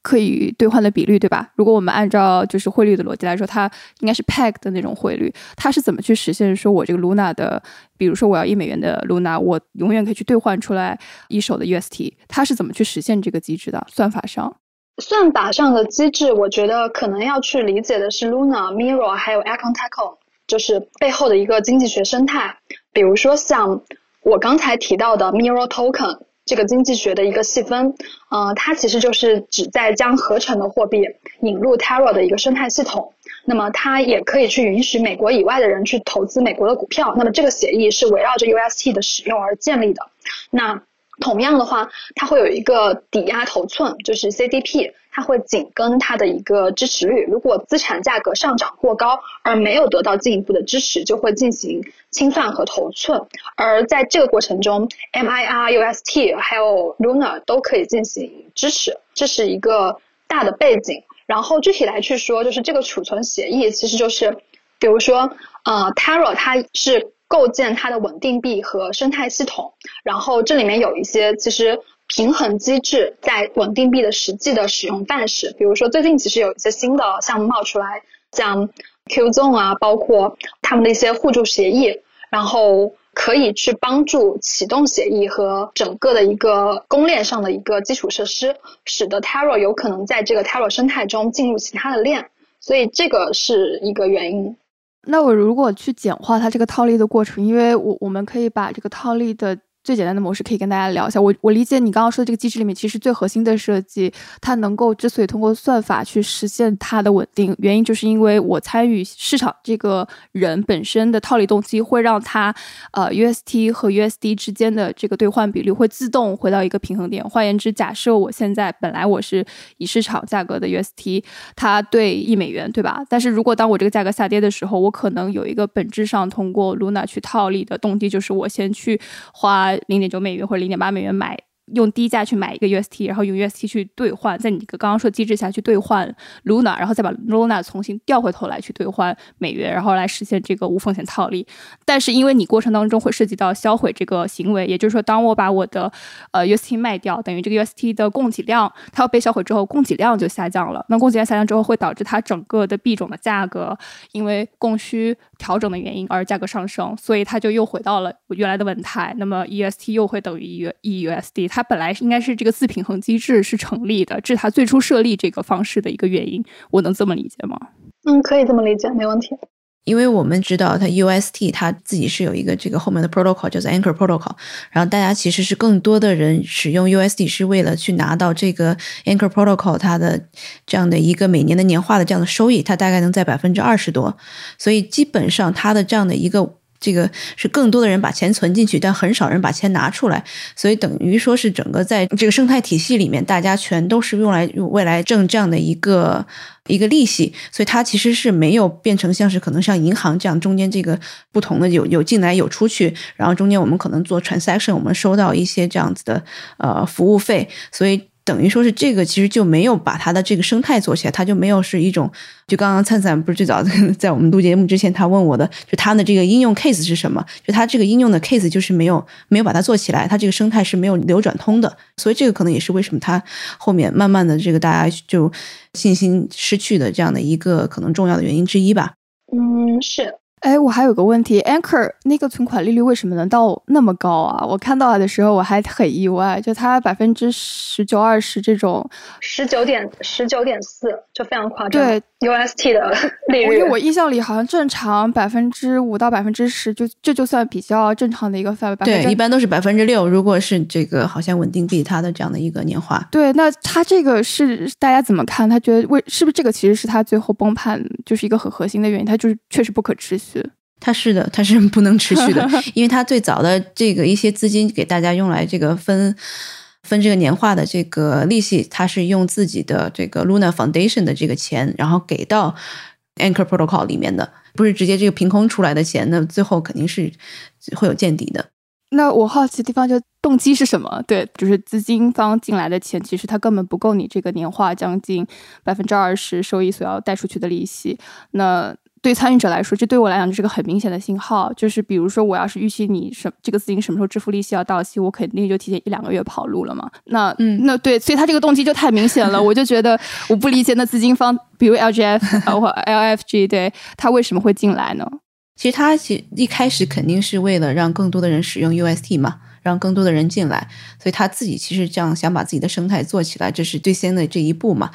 可以兑换的比率，对吧？如果我们按照就是汇率的逻辑来说，它应该是 peg 的那种汇率。它是怎么去实现说我这个 Luna 的，比如说我要一美元的 Luna，我永远可以去兑换出来一手的 UST？它是怎么去实现这个机制的？算法上，算法上的机制，我觉得可能要去理解的是 Luna、Mirror 还有 a c o n t a c o 就是背后的一个经济学生态。比如说像我刚才提到的 Mirror Token。这个经济学的一个细分，呃，它其实就是旨在将合成的货币引入 Terra 的一个生态系统。那么它也可以去允许美国以外的人去投资美国的股票。那么这个协议是围绕着 UST 的使用而建立的。那同样的话，它会有一个抵押头寸，就是 CDP。它会紧跟它的一个支持率，如果资产价格上涨过高而没有得到进一步的支持，就会进行清算和头寸。而在这个过程中，MIR、UST 还有 Luna 都可以进行支持，这是一个大的背景。然后具体来去说，就是这个储存协议其实就是，比如说，呃，Terra 它是构建它的稳定币和生态系统，然后这里面有一些其实。平衡机制在稳定币的实际的使用范式，比如说最近其实有一些新的项目冒出来，像 Qzone 啊，包括他们的一些互助协议，然后可以去帮助启动协议和整个的一个公链上的一个基础设施，使得 Terra 有可能在这个 Terra 生态中进入其他的链，所以这个是一个原因。那我如果去简化它这个套利的过程，因为我我们可以把这个套利的。最简单的模式可以跟大家聊一下。我我理解你刚刚说的这个机制里面，其实最核心的设计，它能够之所以通过算法去实现它的稳定，原因就是因为我参与市场这个人本身的套利动机，会让它呃 UST 和 USD 之间的这个兑换比率会自动回到一个平衡点。换言之，假设我现在本来我是以市场价格的 UST，它对一美元，对吧？但是如果当我这个价格下跌的时候，我可能有一个本质上通过 Luna 去套利的动机，就是我先去花。零点九美元或者零点八美元买。用低价去买一个 UST，然后用 UST 去兑换，在你这个刚刚说机制下去兑换 Luna，然后再把 Luna 重新调回头来去兑换美元，然后来实现这个无风险套利。但是因为你过程当中会涉及到销毁这个行为，也就是说，当我把我的呃 UST 卖掉，等于这个 UST 的供给量它要被销毁之后，供给量就下降了。那供给量下降之后，会导致它整个的币种的价格因为供需调整的原因而价格上升，所以它就又回到了原来的稳态。那么 EST 又会等于 E EUSD。它本来应该是这个自平衡机制是成立的，这是它最初设立这个方式的一个原因。我能这么理解吗？嗯，可以这么理解，没问题。因为我们知道它 UST 它自己是有一个这个后面的 protocol 叫做 Anchor Protocol，然后大家其实是更多的人使用 UST 是为了去拿到这个 Anchor Protocol 它的这样的一个每年的年化的这样的收益，它大概能在百分之二十多，所以基本上它的这样的一个。这个是更多的人把钱存进去，但很少人把钱拿出来，所以等于说是整个在这个生态体系里面，大家全都是用来用未来挣这样的一个一个利息，所以它其实是没有变成像是可能像银行这样中间这个不同的有有进来有出去，然后中间我们可能做 transaction，我们收到一些这样子的呃服务费，所以。等于说是这个其实就没有把它的这个生态做起来，它就没有是一种，就刚刚灿灿不是最早 *laughs* 在我们录节目之前他问我的，就他的这个应用 case 是什么？就他这个应用的 case 就是没有没有把它做起来，它这个生态是没有流转通的，所以这个可能也是为什么它后面慢慢的这个大家就信心失去的这样的一个可能重要的原因之一吧。嗯，是。哎，我还有个问题，Anchor 那个存款利率为什么能到那么高啊？我看到的时候我还很意外，就它百分之十九、二十这种，十九点十九点四，就非常夸张。对 UST 的利率，因为我印象里好像正常百分之五到百分之十，就这就算比较正常的一个范围。对，一般都是百分之六。如果是这个好像稳定币它的这样的一个年化，对，那它这个是大家怎么看？他觉得为是不是这个其实是它最后崩盘就是一个很核心的原因？它就是确实不可持续。它是的，它是不能持续的，*laughs* 因为它最早的这个一些资金给大家用来这个分分这个年化的这个利息，它是用自己的这个 Luna Foundation 的这个钱，然后给到 Anchor Protocol 里面的，不是直接这个凭空出来的钱，那最后肯定是会有见底的。那我好奇的地方就动机是什么？对，就是资金方进来的钱，其实它根本不够你这个年化将近百分之二十收益所要贷出去的利息。那对参与者来说，这对我来讲就是个很明显的信号。就是比如说，我要是预期你什这个资金什么时候支付利息要到期，我肯定就提前一两个月跑路了嘛。那嗯，那对，所以他这个动机就太明显了。*laughs* 我就觉得我不理解，那资金方比如 LGF 或 *laughs* LFG，对他为什么会进来呢？其实他其一开始肯定是为了让更多的人使用 UST 嘛，让更多的人进来，所以他自己其实这样想把自己的生态做起来，这是最先的这一步嘛。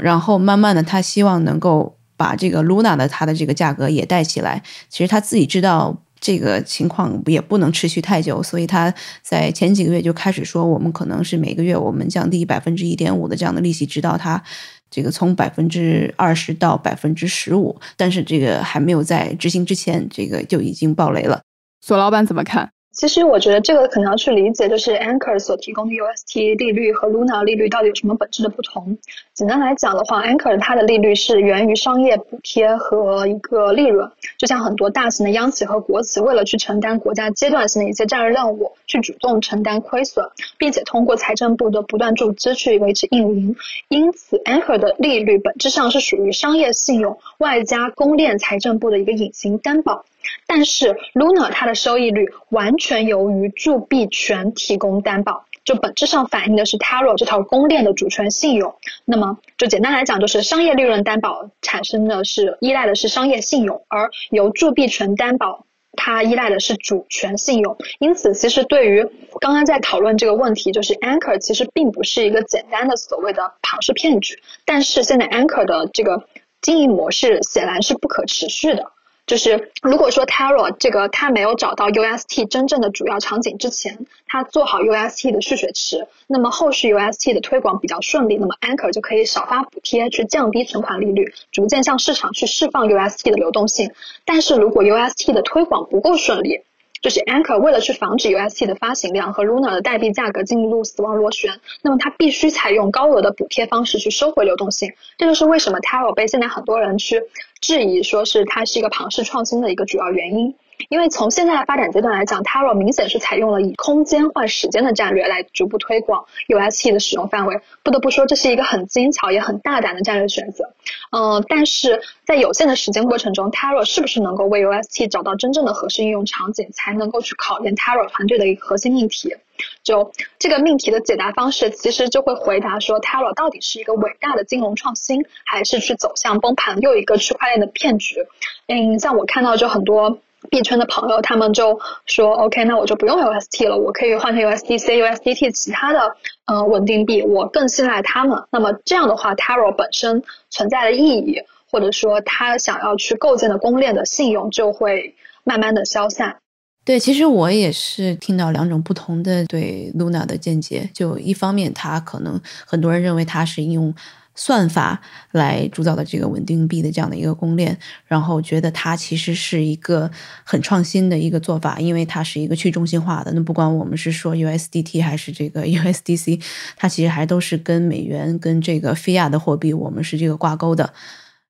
然后慢慢的，他希望能够。把这个 Luna 的它的这个价格也带起来，其实他自己知道这个情况也不能持续太久，所以他在前几个月就开始说，我们可能是每个月我们降低百分之一点五的这样的利息，直到它这个从百分之二十到百分之十五，但是这个还没有在执行之前，这个就已经爆雷了。索老板怎么看？其实我觉得这个可能要去理解，就是 Anchor 所提供的 UST 利率和 Luna 利率到底有什么本质的不同。简单来讲的话，Anchor 它的利率是源于商业补贴和一个利润，就像很多大型的央企和国企为了去承担国家阶段性的一些战略任务，去主动承担亏损，并且通过财政部的不断注资去维持运营。因此，Anchor 的利率本质上是属于商业信用外加公链财政部的一个隐形担保。但是 Luna 它的收益率完全由于铸币权提供担保，就本质上反映的是 Taro 这套公链的主权信用。那么就简单来讲，就是商业利润担保产生的是依赖的是商业信用，而由铸币权担保它依赖的是主权信用。因此，其实对于刚刚在讨论这个问题，就是 Anchor 其实并不是一个简单的所谓的庞氏骗局。但是现在 Anchor 的这个经营模式显然是不可持续的。就是如果说 Tera 这个他没有找到 UST 真正的主要场景之前，他做好 UST 的蓄水池，那么后续 UST 的推广比较顺利，那么 Anchor 就可以少发补贴去降低存款利率，逐渐向市场去释放 UST 的流动性。但是如果 UST 的推广不够顺利，就是 Anchor 为了去防止 UST 的发行量和 Luna 的代币价格进入死亡螺旋，那么它必须采用高额的补贴方式去收回流动性。这就是为什么 Taro 被现在很多人去。质疑说是它是一个庞氏创新的一个主要原因，因为从现在的发展阶段来讲，Taro 明显是采用了以空间换时间的战略来逐步推广 UST 的使用范围。不得不说，这是一个很精巧也很大胆的战略选择。嗯，但是在有限的时间过程中，Taro 是不是能够为 UST 找到真正的合适应用场景，才能够去考验 Taro 团队的一个核心命题。就这个命题的解答方式，其实就会回答说，Taro 到底是一个伟大的金融创新，还是去走向崩盘又一个区块链的骗局？嗯，像我看到就很多币圈的朋友，他们就说，OK，那我就不用 UST 了，我可以换成 USDC、USDT 其他的呃稳定币，我更信赖他们。那么这样的话，Taro 本身存在的意义，或者说他想要去构建的公链的信用，就会慢慢的消散。对，其实我也是听到两种不同的对 Luna 的见解。就一方面，它可能很多人认为它是应用算法来铸造的这个稳定币的这样的一个公链，然后觉得它其实是一个很创新的一个做法，因为它是一个去中心化的。那不管我们是说 USDT 还是这个 *laughs* USDC，它其实还都是跟美元、跟这个菲亚的货币，我们是这个挂钩的。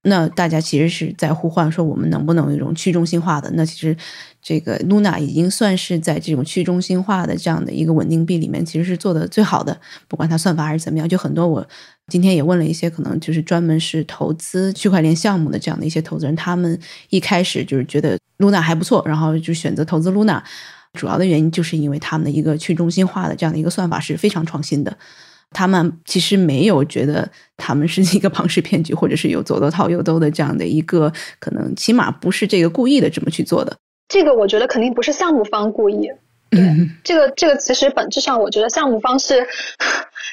那大家其实是在呼唤说，我们能不能有一种去中心化的？那其实这个 Luna 已经算是在这种去中心化的这样的一个稳定币里面，其实是做的最好的。不管它算法还是怎么样，就很多我今天也问了一些可能就是专门是投资区块链项目的这样的一些投资人，他们一开始就是觉得 Luna 还不错，然后就选择投资 Luna，主要的原因就是因为他们的一个去中心化的这样的一个算法是非常创新的。他们其实没有觉得他们是一个庞氏骗局，或者是有左兜套右兜的这样的一个可能，起码不是这个故意的这么去做的。这个我觉得肯定不是项目方故意。嗯，这个这个其实本质上，我觉得项目方是，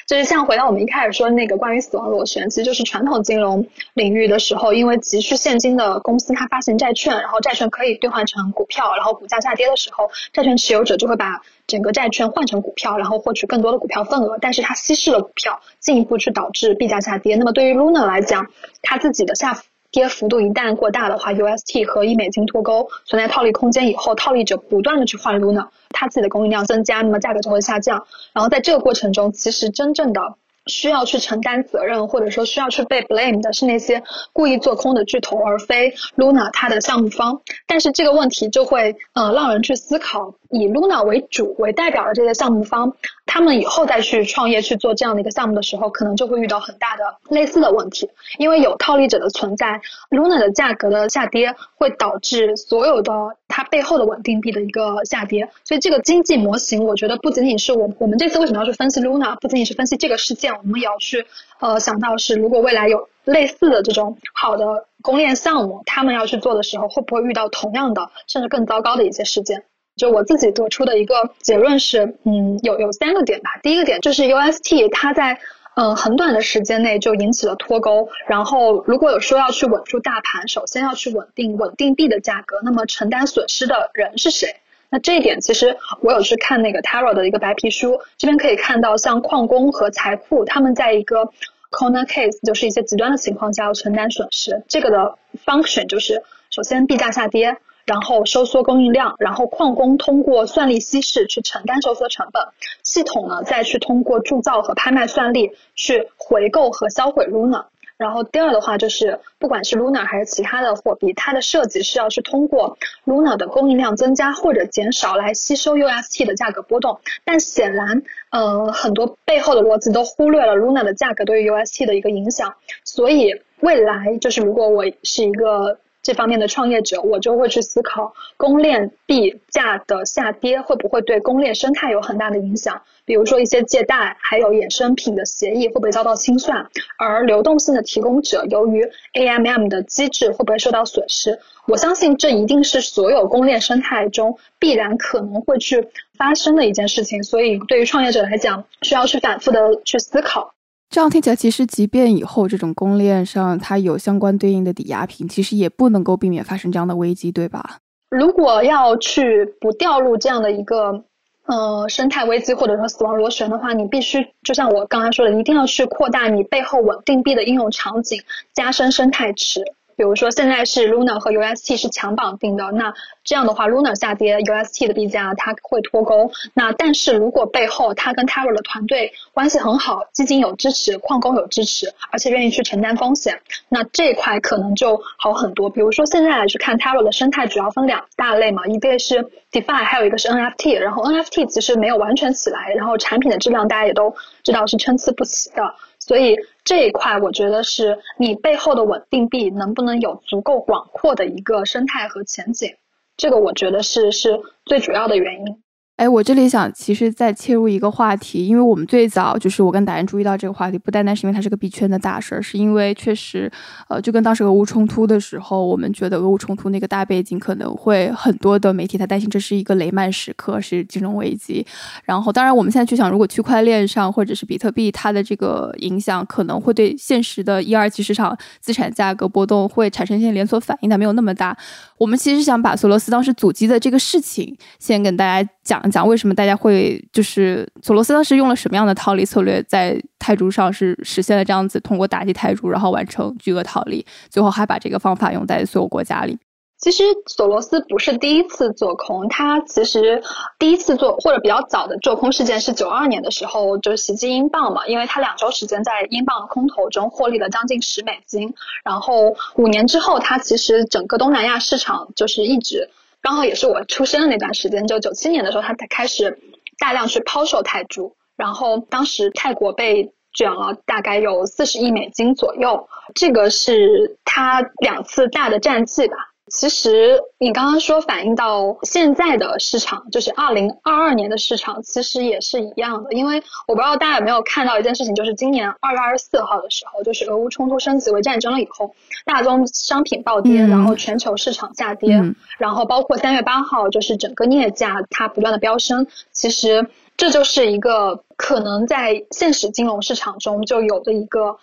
就是像回到我们一开始说那个关于死亡螺旋，其实就是传统金融领域的时候，因为急需现金的公司它发行债券，然后债券可以兑换成股票，然后股价下跌的时候，债券持有者就会把整个债券换成股票，然后获取更多的股票份额，但是它稀释了股票，进一步去导致币价下跌。那么对于 Luna 来讲，它自己的下。跌幅度一旦过大的话，UST 和一美金脱钩，存在套利空间以后，套利者不断的去换 Luna，它自己的供应量增加，那么价格就会下降。然后在这个过程中，其实真正的需要去承担责任，或者说需要去被 blame 的是那些故意做空的巨头，而非 Luna 它的项目方。但是这个问题就会呃让人去思考，以 Luna 为主为代表的这些项目方，他们以后再去创业去做这样的一个项目的时候，可能就会遇到很大的类似的问题，因为有套利者的存在，Luna 的价格的下跌会导致所有的它背后的稳定币的一个下跌。所以这个经济模型，我觉得不仅仅是我我们这次为什么要去分析 Luna，不仅仅是分析这个事件。我们也要去呃想到是，如果未来有类似的这种好的公链项目，他们要去做的时候，会不会遇到同样的甚至更糟糕的一些事件？就我自己得出的一个结论是，嗯，有有三个点吧。第一个点就是 UST 它在嗯很短的时间内就引起了脱钩，然后如果有说要去稳住大盘，首先要去稳定稳定币的价格，那么承担损失的人是谁？那这一点其实我有去看那个 Taro 的一个白皮书，这边可以看到像矿工和财库他们在一个 corner case，就是一些极端的情况下要承担损失。这个的 function 就是首先币价下跌，然后收缩供应量，然后矿工通过算力稀释去承担收缩成本，系统呢再去通过铸造和拍卖算力去回购和销毁 Luna。然后第二的话就是，不管是 Luna 还是其他的货币，它的设计是要去通过 Luna 的供应量增加或者减少来吸收 UST 的价格波动。但显然，嗯，很多背后的逻辑都忽略了 Luna 的价格对于 UST 的一个影响。所以未来就是，如果我是一个。这方面的创业者，我就会去思考公链币价的下跌会不会对公链生态有很大的影响。比如说一些借贷还有衍生品的协议会不会遭到清算，而流动性的提供者由于 AMM 的机制会不会受到损失？我相信这一定是所有公链生态中必然可能会去发生的一件事情。所以对于创业者来讲，需要去反复的去思考。这样听起来，其实即便以后这种公链上它有相关对应的抵押品，其实也不能够避免发生这样的危机，对吧？如果要去不掉入这样的一个呃生态危机或者说死亡螺旋的话，你必须就像我刚才说的，一定要去扩大你背后稳定币的应用场景，加深生态池。比如说现在是 Luna 和 UST 是强绑定的，那这样的话 Luna 下跌，UST 的币价它会脱钩。那但是如果背后它跟 Terra 的团队关系很好，基金有支持，矿工有支持，而且愿意去承担风险，那这一块可能就好很多。比如说现在来去看 Terra 的生态，主要分两大类嘛，一个是 DeFi，还有一个是 NFT。然后 NFT 其实没有完全起来，然后产品的质量大家也都知道是参差不齐的。所以这一块，我觉得是你背后的稳定币能不能有足够广阔的一个生态和前景，这个我觉得是是最主要的原因。哎，我这里想其实再切入一个话题，因为我们最早就是我跟达人注意到这个话题，不单单是因为它是个币圈的大事儿，是因为确实，呃，就跟当时俄乌冲突的时候，我们觉得俄乌冲突那个大背景可能会很多的媒体他担心这是一个雷曼时刻，是金融危机。然后，当然我们现在去想，如果区块链上或者是比特币它的这个影响，可能会对现实的一二级市场资产价格波动会产生一些连锁反应，但没有那么大。我们其实想把索罗斯当时阻击的这个事情先跟大家讲一。讲为什么大家会就是索罗斯当时用了什么样的套利策略，在泰铢上是实现了这样子通过打击泰铢，然后完成巨额套利，最后还把这个方法用在所有国家里。其实索罗斯不是第一次做空，他其实第一次做或者比较早的做空事件是九二年的时候，就袭击英镑嘛，因为他两周时间在英镑的空头中获利了将近十美金，然后五年之后，他其实整个东南亚市场就是一直。刚好也是我出生的那段时间，就九七年的时候，他才开始大量去抛售泰铢，然后当时泰国被卷了大概有四十亿美金左右，这个是他两次大的战绩吧。其实你刚刚说反映到现在的市场，就是二零二二年的市场，其实也是一样的。因为我不知道大家有没有看到一件事情，就是今年二月二十四号的时候，就是俄乌冲突升级为战争了以后，大宗商品暴跌，然后全球市场下跌，然后包括三月八号，就是整个镍价它不断的飙升。其实这就是一个可能在现实金融市场中就有的一个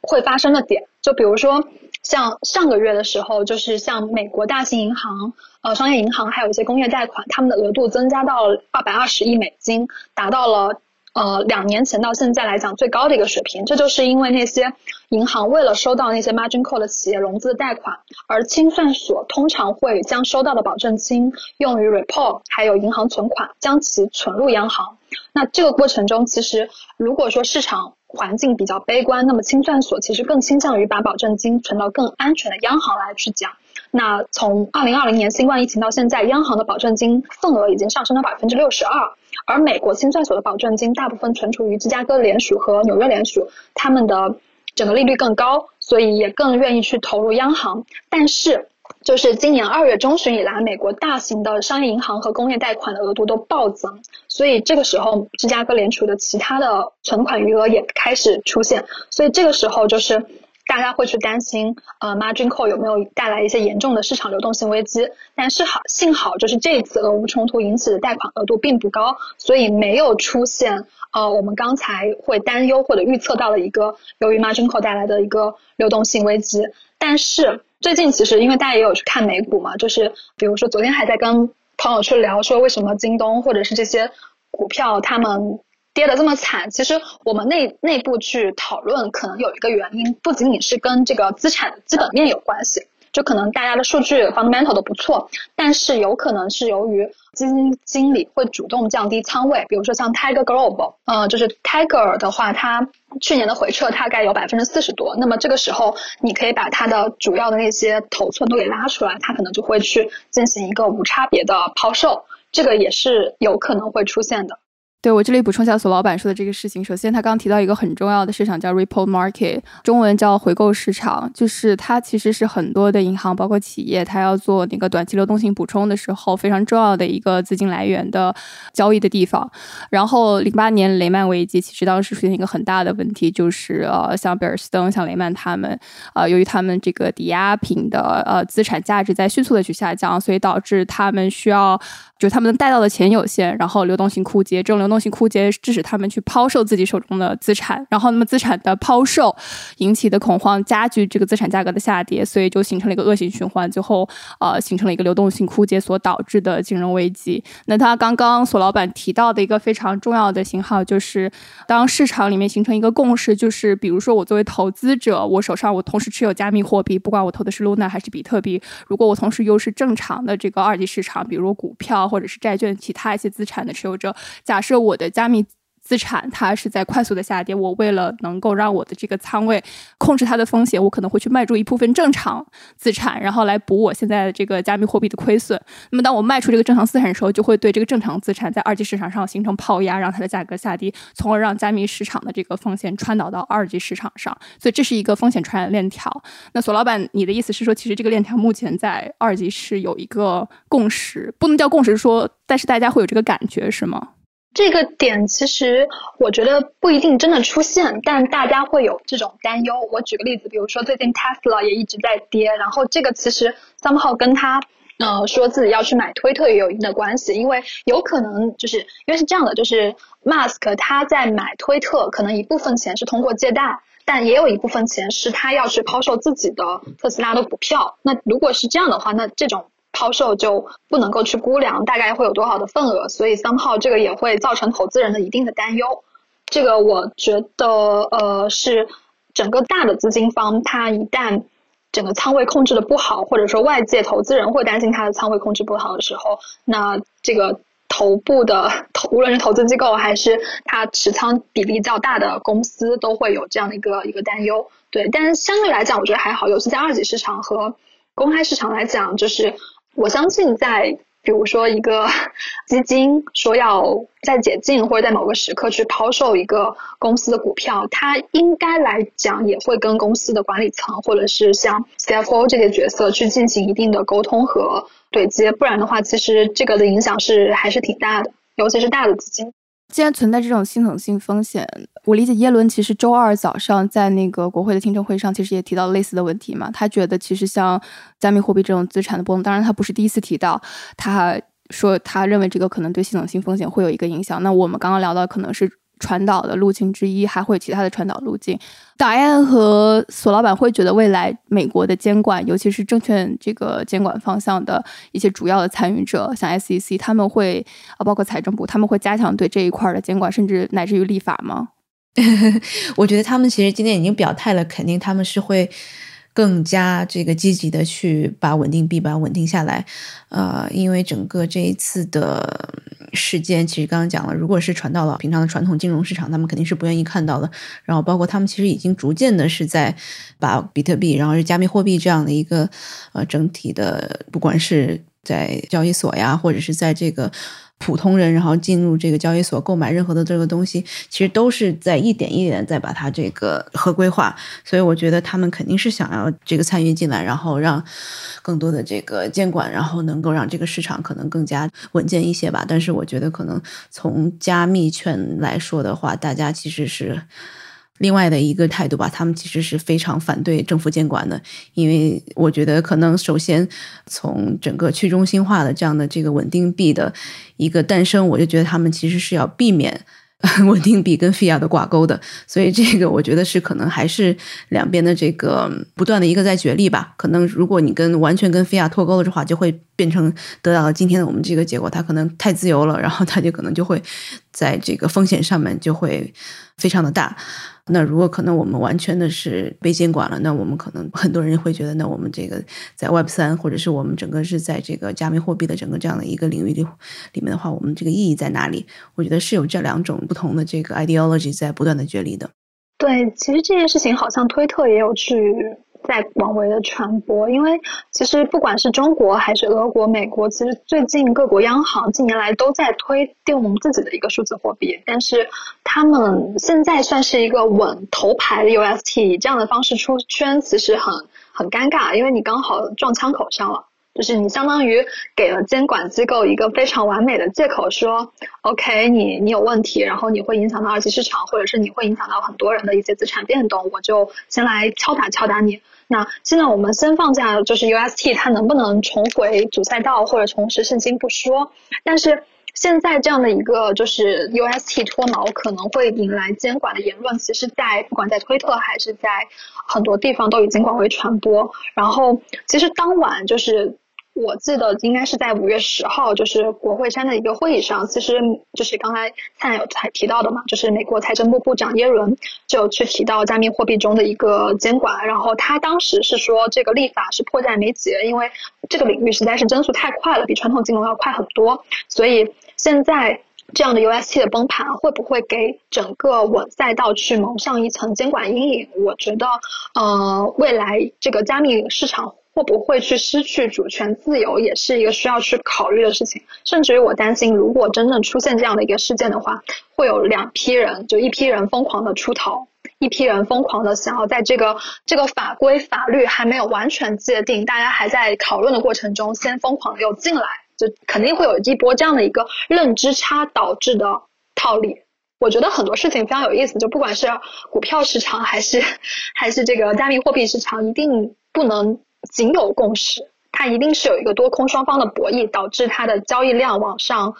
会发生的点，就比如说。像上个月的时候，就是像美国大型银行、呃商业银行，还有一些工业贷款，他们的额度增加到二百二十亿美金，达到了呃两年前到现在来讲最高的一个水平。这就是因为那些银行为了收到那些 margin call 的企业融资贷款，而清算所通常会将收到的保证金用于 report，还有银行存款，将其存入央行。那这个过程中，其实如果说市场环境比较悲观，那么清算所其实更倾向于把保证金存到更安全的央行来去讲。那从二零二零年新冠疫情到现在，央行的保证金份额已经上升了百分之六十二，而美国清算所的保证金大部分存储于芝加哥联储和纽约联储，他们的整个利率更高，所以也更愿意去投入央行。但是，就是今年二月中旬以来，美国大型的商业银行和工业贷款的额度都暴增，所以这个时候芝加哥联储的其他的存款余额也开始出现，所以这个时候就是。大家会去担心，呃，margin call 有没有带来一些严重的市场流动性危机？但是好，幸好就是这一次俄乌冲突引起的贷款额度并不高，所以没有出现呃我们刚才会担忧或者预测到的一个由于 margin call 带来的一个流动性危机。但是最近其实因为大家也有去看美股嘛，就是比如说昨天还在跟朋友去聊说为什么京东或者是这些股票他们。跌得这么惨，其实我们内内部去讨论，可能有一个原因，不仅仅是跟这个资产基本面有关系，就可能大家的数据 fundamental 都不错，但是有可能是由于基金经理会主动降低仓位，比如说像 Tiger Global，呃，就是 Tiger 的话，它去年的回撤大概有百分之四十多，那么这个时候你可以把它的主要的那些头寸都给拉出来，它可能就会去进行一个无差别的抛售，这个也是有可能会出现的。对我这里补充一下索老板说的这个事情。首先，他刚提到一个很重要的市场叫 Ripple Market，中文叫回购市场，就是它其实是很多的银行包括企业，它要做那个短期流动性补充的时候非常重要的一个资金来源的交易的地方。然后，零八年雷曼危机其实当时出现一个很大的问题，就是呃，像贝尔斯登、像雷曼他们，呃，由于他们这个抵押品的呃资产价值在迅速的去下降，所以导致他们需要。就他们能贷到的钱有限，然后流动性枯竭，这种流动性枯竭致使他们去抛售自己手中的资产，然后那么资产的抛售引起的恐慌加剧这个资产价格的下跌，所以就形成了一个恶性循环，最后呃形成了一个流动性枯竭所导致的金融危机。那他刚刚索老板提到的一个非常重要的信号，就是当市场里面形成一个共识，就是比如说我作为投资者，我手上我同时持有加密货币，不管我投的是 Luna 还是比特币，如果我同时又是正常的这个二级市场，比如股票。或者是债券、其他一些资产的持有者，假设我的加密。资产它是在快速的下跌，我为了能够让我的这个仓位控制它的风险，我可能会去卖出一部分正常资产，然后来补我现在的这个加密货币的亏损。那么当我卖出这个正常资产的时候，就会对这个正常资产在二级市场上形成抛压，让它的价格下跌，从而让加密市场的这个风险传导到二级市场上。所以这是一个风险传染链条。那索老板，你的意思是说，其实这个链条目前在二级是有一个共识，不能叫共识说，但是大家会有这个感觉是吗？这个点其实我觉得不一定真的出现，但大家会有这种担忧。我举个例子，比如说最近 Tesla 也一直在跌，然后这个其实 somehow 跟他呃说自己要去买推特也有一定的关系，因为有可能就是因为是这样的，就是 Mask 他在买推特，可能一部分钱是通过借贷，但也有一部分钱是他要去抛售自己的特斯拉的股票。那如果是这样的话，那这种。抛售就不能够去估量大概会有多少的份额，所以三号这个也会造成投资人的一定的担忧。这个我觉得呃是整个大的资金方，他一旦整个仓位控制的不好，或者说外界投资人会担心他的仓位控制不好的时候，那这个头部的投无论是投资机构还是他持仓比例较大的公司，都会有这样的一个一个担忧。对，但是相对来讲，我觉得还好，尤其在二级市场和公开市场来讲，就是。我相信，在比如说一个 *laughs* 基金说要在解禁或者在某个时刻去抛售一个公司的股票，它应该来讲也会跟公司的管理层或者是像 CFO 这些角色去进行一定的沟通和对接，不然的话，其实这个的影响是还是挺大的，尤其是大的基金。既然存在这种系统性风险，我理解耶伦其实周二早上在那个国会的听证会上，其实也提到类似的问题嘛。他觉得其实像加密货币这种资产的波动，当然他不是第一次提到，他说他认为这个可能对系统性风险会有一个影响。那我们刚刚聊到可能是。传导的路径之一，还会有其他的传导路径。达安和索老板会觉得，未来美国的监管，尤其是证券这个监管方向的一些主要的参与者，像 SEC，他们会啊，包括财政部，他们会加强对这一块的监管，甚至乃至于立法吗？*laughs* 我觉得他们其实今天已经表态了，肯定他们是会。更加这个积极的去把稳定币把稳定下来，呃，因为整个这一次的事件，其实刚刚讲了，如果是传到了平常的传统金融市场，他们肯定是不愿意看到的。然后包括他们其实已经逐渐的是在把比特币，然后是加密货币这样的一个呃整体的，不管是在交易所呀，或者是在这个。普通人，然后进入这个交易所购买任何的这个东西，其实都是在一点一点在把它这个合规化。所以我觉得他们肯定是想要这个参与进来，然后让更多的这个监管，然后能够让这个市场可能更加稳健一些吧。但是我觉得可能从加密圈来说的话，大家其实是。另外的一个态度吧，他们其实是非常反对政府监管的，因为我觉得可能首先从整个去中心化的这样的这个稳定币的一个诞生，我就觉得他们其实是要避免 *laughs* 稳定币跟 fiat 的挂钩的，所以这个我觉得是可能还是两边的这个不断的一个在角力吧。可能如果你跟完全跟 fiat 脱钩了的话，就会变成得到了今天的我们这个结果，它可能太自由了，然后它就可能就会在这个风险上面就会非常的大。那如果可能，我们完全的是被监管了，那我们可能很多人会觉得，那我们这个在 Web 三，或者是我们整个是在这个加密货币的整个这样的一个领域里里面的话，我们这个意义在哪里？我觉得是有这两种不同的这个 ideology 在不断的角力的。对，其实这件事情好像推特也有去。在广为的传播，因为其实不管是中国还是俄国、美国，其实最近各国央行近年来都在推动自己的一个数字货币，但是他们现在算是一个稳头牌的 UST，以这样的方式出圈，其实很很尴尬，因为你刚好撞枪口上了。就是你相当于给了监管机构一个非常完美的借口，说 OK，你你有问题，然后你会影响到二级市场，或者是你会影响到很多人的一些资产变动，我就先来敲打敲打你。那现在我们先放下，就是 UST 它能不能重回主赛道或者重拾信心不说，但是现在这样的一个就是 UST 脱锚可能会引来监管的言论，其实在不管在推特还是在很多地方都已经广为传播。然后其实当晚就是。我记得应该是在五月十号，就是国会山的一个会议上，其实就是刚才灿有才提到的嘛，就是美国财政部部长耶伦就去提到加密货币中的一个监管，然后他当时是说这个立法是迫在眉睫，因为这个领域实在是增速太快了，比传统金融要快很多，所以现在这样的 UST 的崩盘会不会给整个稳赛道去蒙上一层监管阴影？我觉得，呃，未来这个加密市场。会不会去失去主权自由，也是一个需要去考虑的事情。甚至于我担心，如果真正出现这样的一个事件的话，会有两批人，就一批人疯狂的出逃，一批人疯狂的想要在这个这个法规法律还没有完全界定，大家还在讨论的过程中，先疯狂的又进来，就肯定会有一波这样的一个认知差导致的套利。我觉得很多事情非常有意思，就不管是股票市场还是还是这个加密货币市场，一定不能。仅有共识，它一定是有一个多空双方的博弈，导致它的交易量往上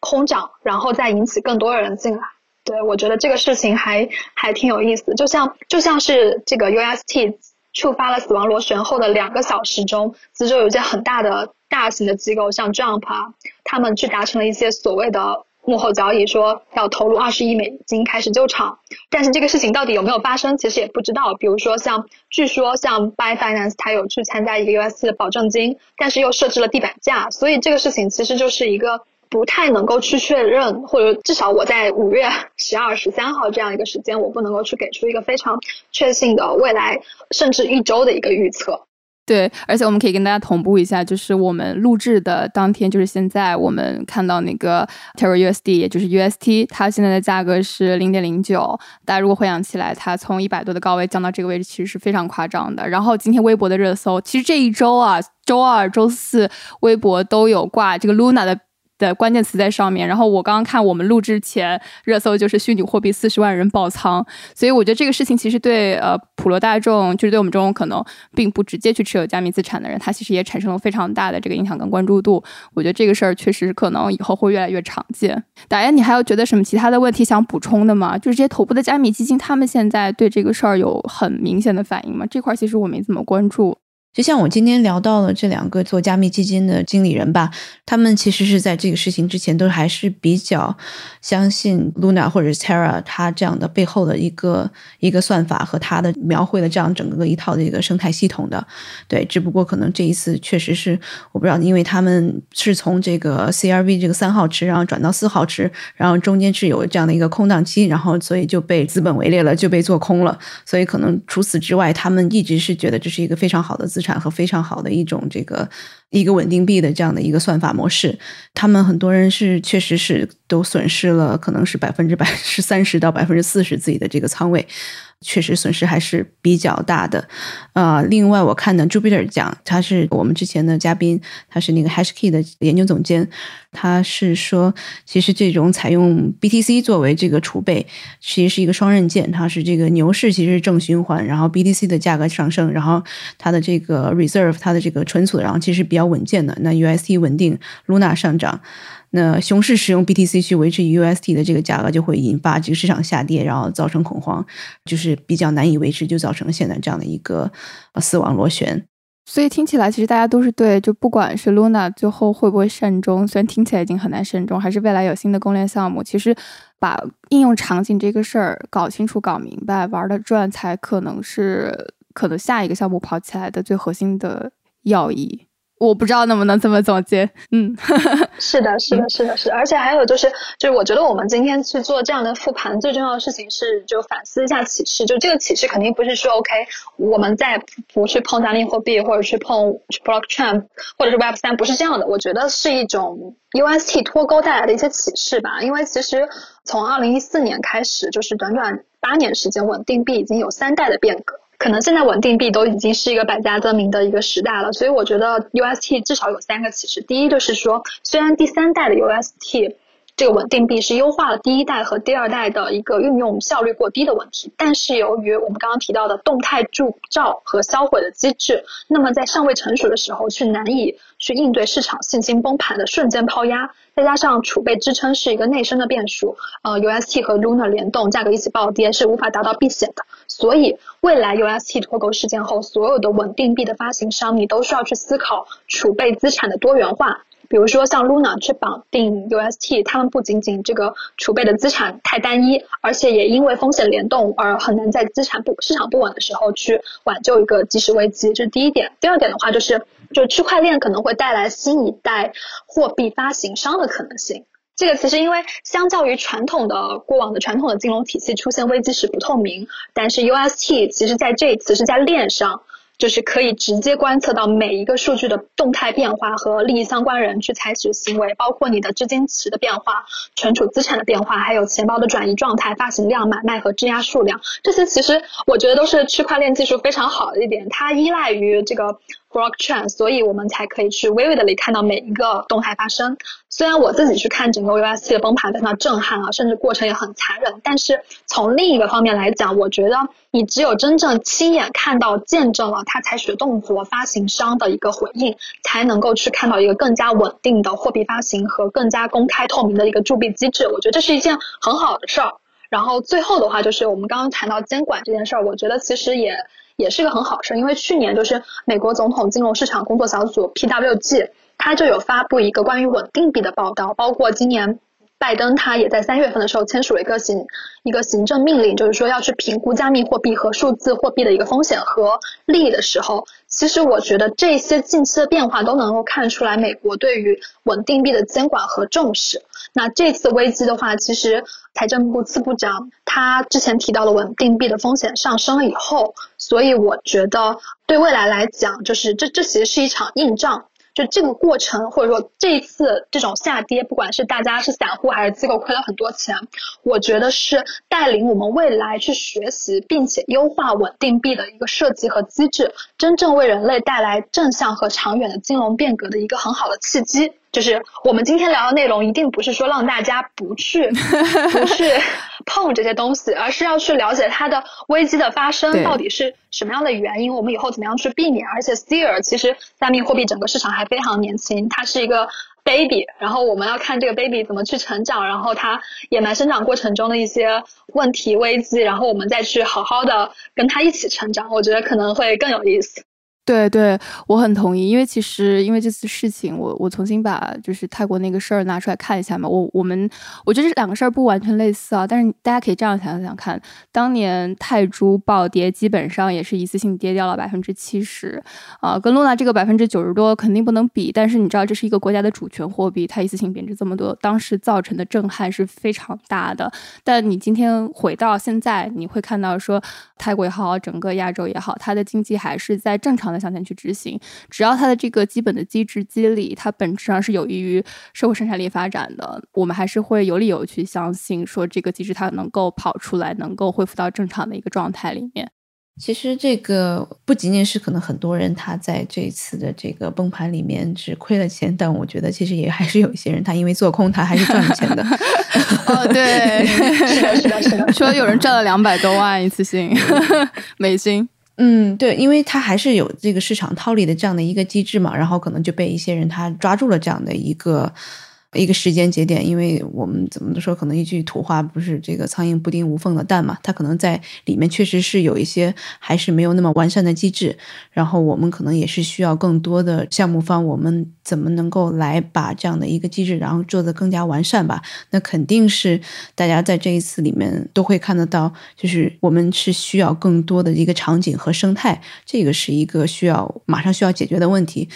空涨，然后再引起更多的人进来。对我觉得这个事情还还挺有意思，就像就像是这个 UST 触发了死亡螺旋后的两个小时中，其实有一些很大的大型的机构，像 Jump 啊，他们去达成了一些所谓的。幕后交易说要投入二十亿美金开始救场，但是这个事情到底有没有发生，其实也不知道。比如说像，据说像 By Finance 他有去参加一个 US 的保证金，但是又设置了地板价，所以这个事情其实就是一个不太能够去确认，或者至少我在五月十二、十三号这样一个时间，我不能够去给出一个非常确信的未来甚至一周的一个预测。对，而且我们可以跟大家同步一下，就是我们录制的当天，就是现在我们看到那个 Terra USD，也就是 UST，它现在的价格是零点零九。大家如果回想起来，它从一百多的高位降到这个位置，其实是非常夸张的。然后今天微博的热搜，其实这一周啊，周二、周四，微博都有挂这个 Luna 的。的关键词在上面，然后我刚刚看我们录制前热搜就是虚拟货币四十万人爆仓，所以我觉得这个事情其实对呃普罗大众，就是对我们这种可能并不直接去持有加密资产的人，他其实也产生了非常大的这个影响跟关注度。我觉得这个事儿确实可能以后会越来越常见。打雁，你还有觉得什么其他的问题想补充的吗？就是这些头部的加密基金，他们现在对这个事儿有很明显的反应吗？这块其实我没怎么关注。就像我今天聊到了这两个做加密基金的经理人吧，他们其实是在这个事情之前都还是比较相信 Luna 或者 Terra 它这样的背后的一个一个算法和它的描绘的这样整个一套的一个生态系统的。对，只不过可能这一次确实是我不知道，因为他们是从这个 CRV 这个三号池，然后转到四号池，然后中间是有这样的一个空档期，然后所以就被资本围猎了，就被做空了。所以可能除此之外，他们一直是觉得这是一个非常好的资资产。和非常好的一种这个一个稳定币的这样的一个算法模式，他们很多人是确实是都损失了，可能是百分之百是三十到百分之四十自己的这个仓位。确实损失还是比较大的，呃，另外我看呢，Jupiter 讲他是我们之前的嘉宾，他是那个 HashKey 的研究总监，他是说，其实这种采用 BTC 作为这个储备，其实是一个双刃剑，它是这个牛市其实是正循环，然后 BTC 的价格上升，然后它的这个 reserve 它的这个存储，然后其实比较稳健的，那 UST 稳定，Luna 上涨。那熊市使用 BTC 去维持 UST 的这个价格，就会引发这个市场下跌，然后造成恐慌，就是比较难以维持，就造成现在这样的一个死亡螺旋。所以听起来，其实大家都是对，就不管是 Luna 最后会不会慎终，虽然听起来已经很难慎终，还是未来有新的公链项目，其实把应用场景这个事儿搞清楚、搞明白，玩的转，才可能是可能下一个项目跑起来的最核心的要义。我不知道能不能这么总结，嗯，*laughs* 是的，是的，是的，是，而且还有就是，就是我觉得我们今天去做这样的复盘，最重要的事情是就反思一下启示，就这个启示肯定不是说 OK，我们再不去碰加密货币，或者去碰 blockchain，或者是 Web 三，不是这样的，我觉得是一种 UST 脱钩带来的一些启示吧，因为其实从二零一四年开始，就是短短八年时间，稳定币已经有三代的变革。可能现在稳定币都已经是一个百家争鸣的一个时代了，所以我觉得 UST 至少有三个启示。第一就是说，虽然第三代的 UST 这个稳定币是优化了第一代和第二代的一个运用效率过低的问题，但是由于我们刚刚提到的动态铸造和销毁的机制，那么在尚未成熟的时候，去难以去应对市场信心崩盘的瞬间抛压。再加上储备支撑是一个内生的变数，呃，UST 和 Luna 联动，价格一起暴跌是无法达到避险的。所以，未来 UST 脱钩事件后，所有的稳定币的发行商，你都需要去思考储备资产的多元化。比如说，像 Luna 去绑定 UST，他们不仅仅这个储备的资产太单一，而且也因为风险联动而很难在资产不市场不稳的时候去挽救一个即时危机。这是第一点。第二点的话，就是就区块链可能会带来新一代货币发行商的可能性。这个其实因为相较于传统的过往的传统的金融体系出现危机时不透明，但是 UST 其实在这一次是在链上。就是可以直接观测到每一个数据的动态变化和利益相关人去采取行为，包括你的资金池的变化、存储资产的变化，还有钱包的转移状态、发行量、买卖和质押数量，这些其实我觉得都是区块链技术非常好的一点，它依赖于这个。blockchain，所以我们才可以去微微的看到每一个动态发生。虽然我自己去看整个 UST 的崩盘非常震撼啊，甚至过程也很残忍，但是从另一个方面来讲，我觉得你只有真正亲眼看到、见证了它采取动作、发行商的一个回应，才能够去看到一个更加稳定的货币发行和更加公开透明的一个铸币机制。我觉得这是一件很好的事儿。然后最后的话，就是我们刚刚谈到监管这件事儿，我觉得其实也。也是一个很好事，因为去年就是美国总统金融市场工作小组 PWG，他就有发布一个关于稳定币的报道，包括今年拜登他也在三月份的时候签署了一个行一个行政命令，就是说要去评估加密货币和数字货币的一个风险和利益的时候，其实我觉得这些近期的变化都能够看出来美国对于稳定币的监管和重视。那这次危机的话，其实财政部次部长他之前提到的稳定币的风险上升了以后，所以我觉得对未来来讲，就是这这其实是一场硬仗。就这个过程，或者说这一次这种下跌，不管是大家是散户还是机构亏了很多钱，我觉得是带领我们未来去学习并且优化稳定币的一个设计和机制，真正为人类带来正向和长远的金融变革的一个很好的契机。就是我们今天聊的内容，一定不是说让大家不去 *laughs* 不去碰这些东西，而是要去了解它的危机的发生到底是什么样的原因，我们以后怎么样去避免。而且 s t e r 其实加密货币整个市场还非常年轻，它是一个 baby，然后我们要看这个 baby 怎么去成长，然后它野蛮生长过程中的一些问题危机，然后我们再去好好的跟它一起成长，我觉得可能会更有意思。对对，我很同意，因为其实因为这次事情，我我重新把就是泰国那个事儿拿出来看一下嘛。我我们我觉得这两个事儿不完全类似啊，但是大家可以这样想想看，当年泰铢暴跌，基本上也是一次性跌掉了百分之七十啊，跟露娜这个百分之九十多肯定不能比。但是你知道，这是一个国家的主权货币，它一次性贬值这么多，当时造成的震撼是非常大的。但你今天回到现在，你会看到说，泰国也好，整个亚洲也好，它的经济还是在正常的。向前去执行，只要它的这个基本的机制机理，它本质上是有益于社会生产力发展的，我们还是会有理由去相信说这个机制它能够跑出来，能够恢复到正常的一个状态里面。其实这个不仅仅是可能很多人他在这一次的这个崩盘里面只亏了钱，但我觉得其实也还是有一些人他因为做空他还是赚了钱的。*laughs* 哦，对，是的，是的，是的，说有人赚了两百多万一次性 *laughs* 美金。嗯，对，因为它还是有这个市场套利的这样的一个机制嘛，然后可能就被一些人他抓住了这样的一个。一个时间节点，因为我们怎么说，可能一句土话不是这个苍蝇不叮无缝的蛋嘛，它可能在里面确实是有一些还是没有那么完善的机制，然后我们可能也是需要更多的项目方，我们怎么能够来把这样的一个机制，然后做得更加完善吧？那肯定是大家在这一次里面都会看得到，就是我们是需要更多的一个场景和生态，这个是一个需要马上需要解决的问题。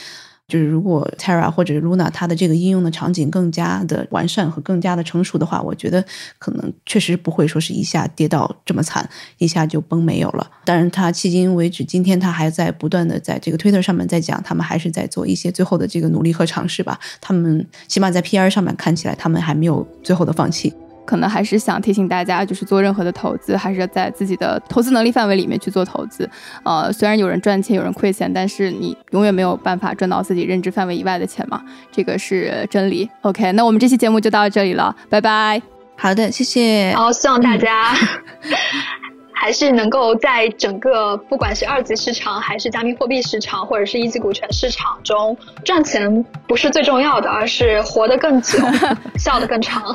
就是如果 Terra 或者 Luna 它的这个应用的场景更加的完善和更加的成熟的话，我觉得可能确实不会说是一下跌到这么惨，一下就崩没有了。当然，它迄今为止，今天它还在不断的在这个 Twitter 上面在讲，他们还是在做一些最后的这个努力和尝试吧。他们起码在 PR 上面看起来，他们还没有最后的放弃。可能还是想提醒大家，就是做任何的投资，还是在自己的投资能力范围里面去做投资。呃，虽然有人赚钱，有人亏钱，但是你永远没有办法赚到自己认知范围以外的钱嘛，这个是真理。OK，那我们这期节目就到这里了，拜拜。好的，谢谢。好，希望大家 *laughs* 还是能够在整个不管是二级市场，还是加密货币市场，或者是一级股权市场中赚钱，不是最重要的，而是活得更久，*laughs* 笑得更长。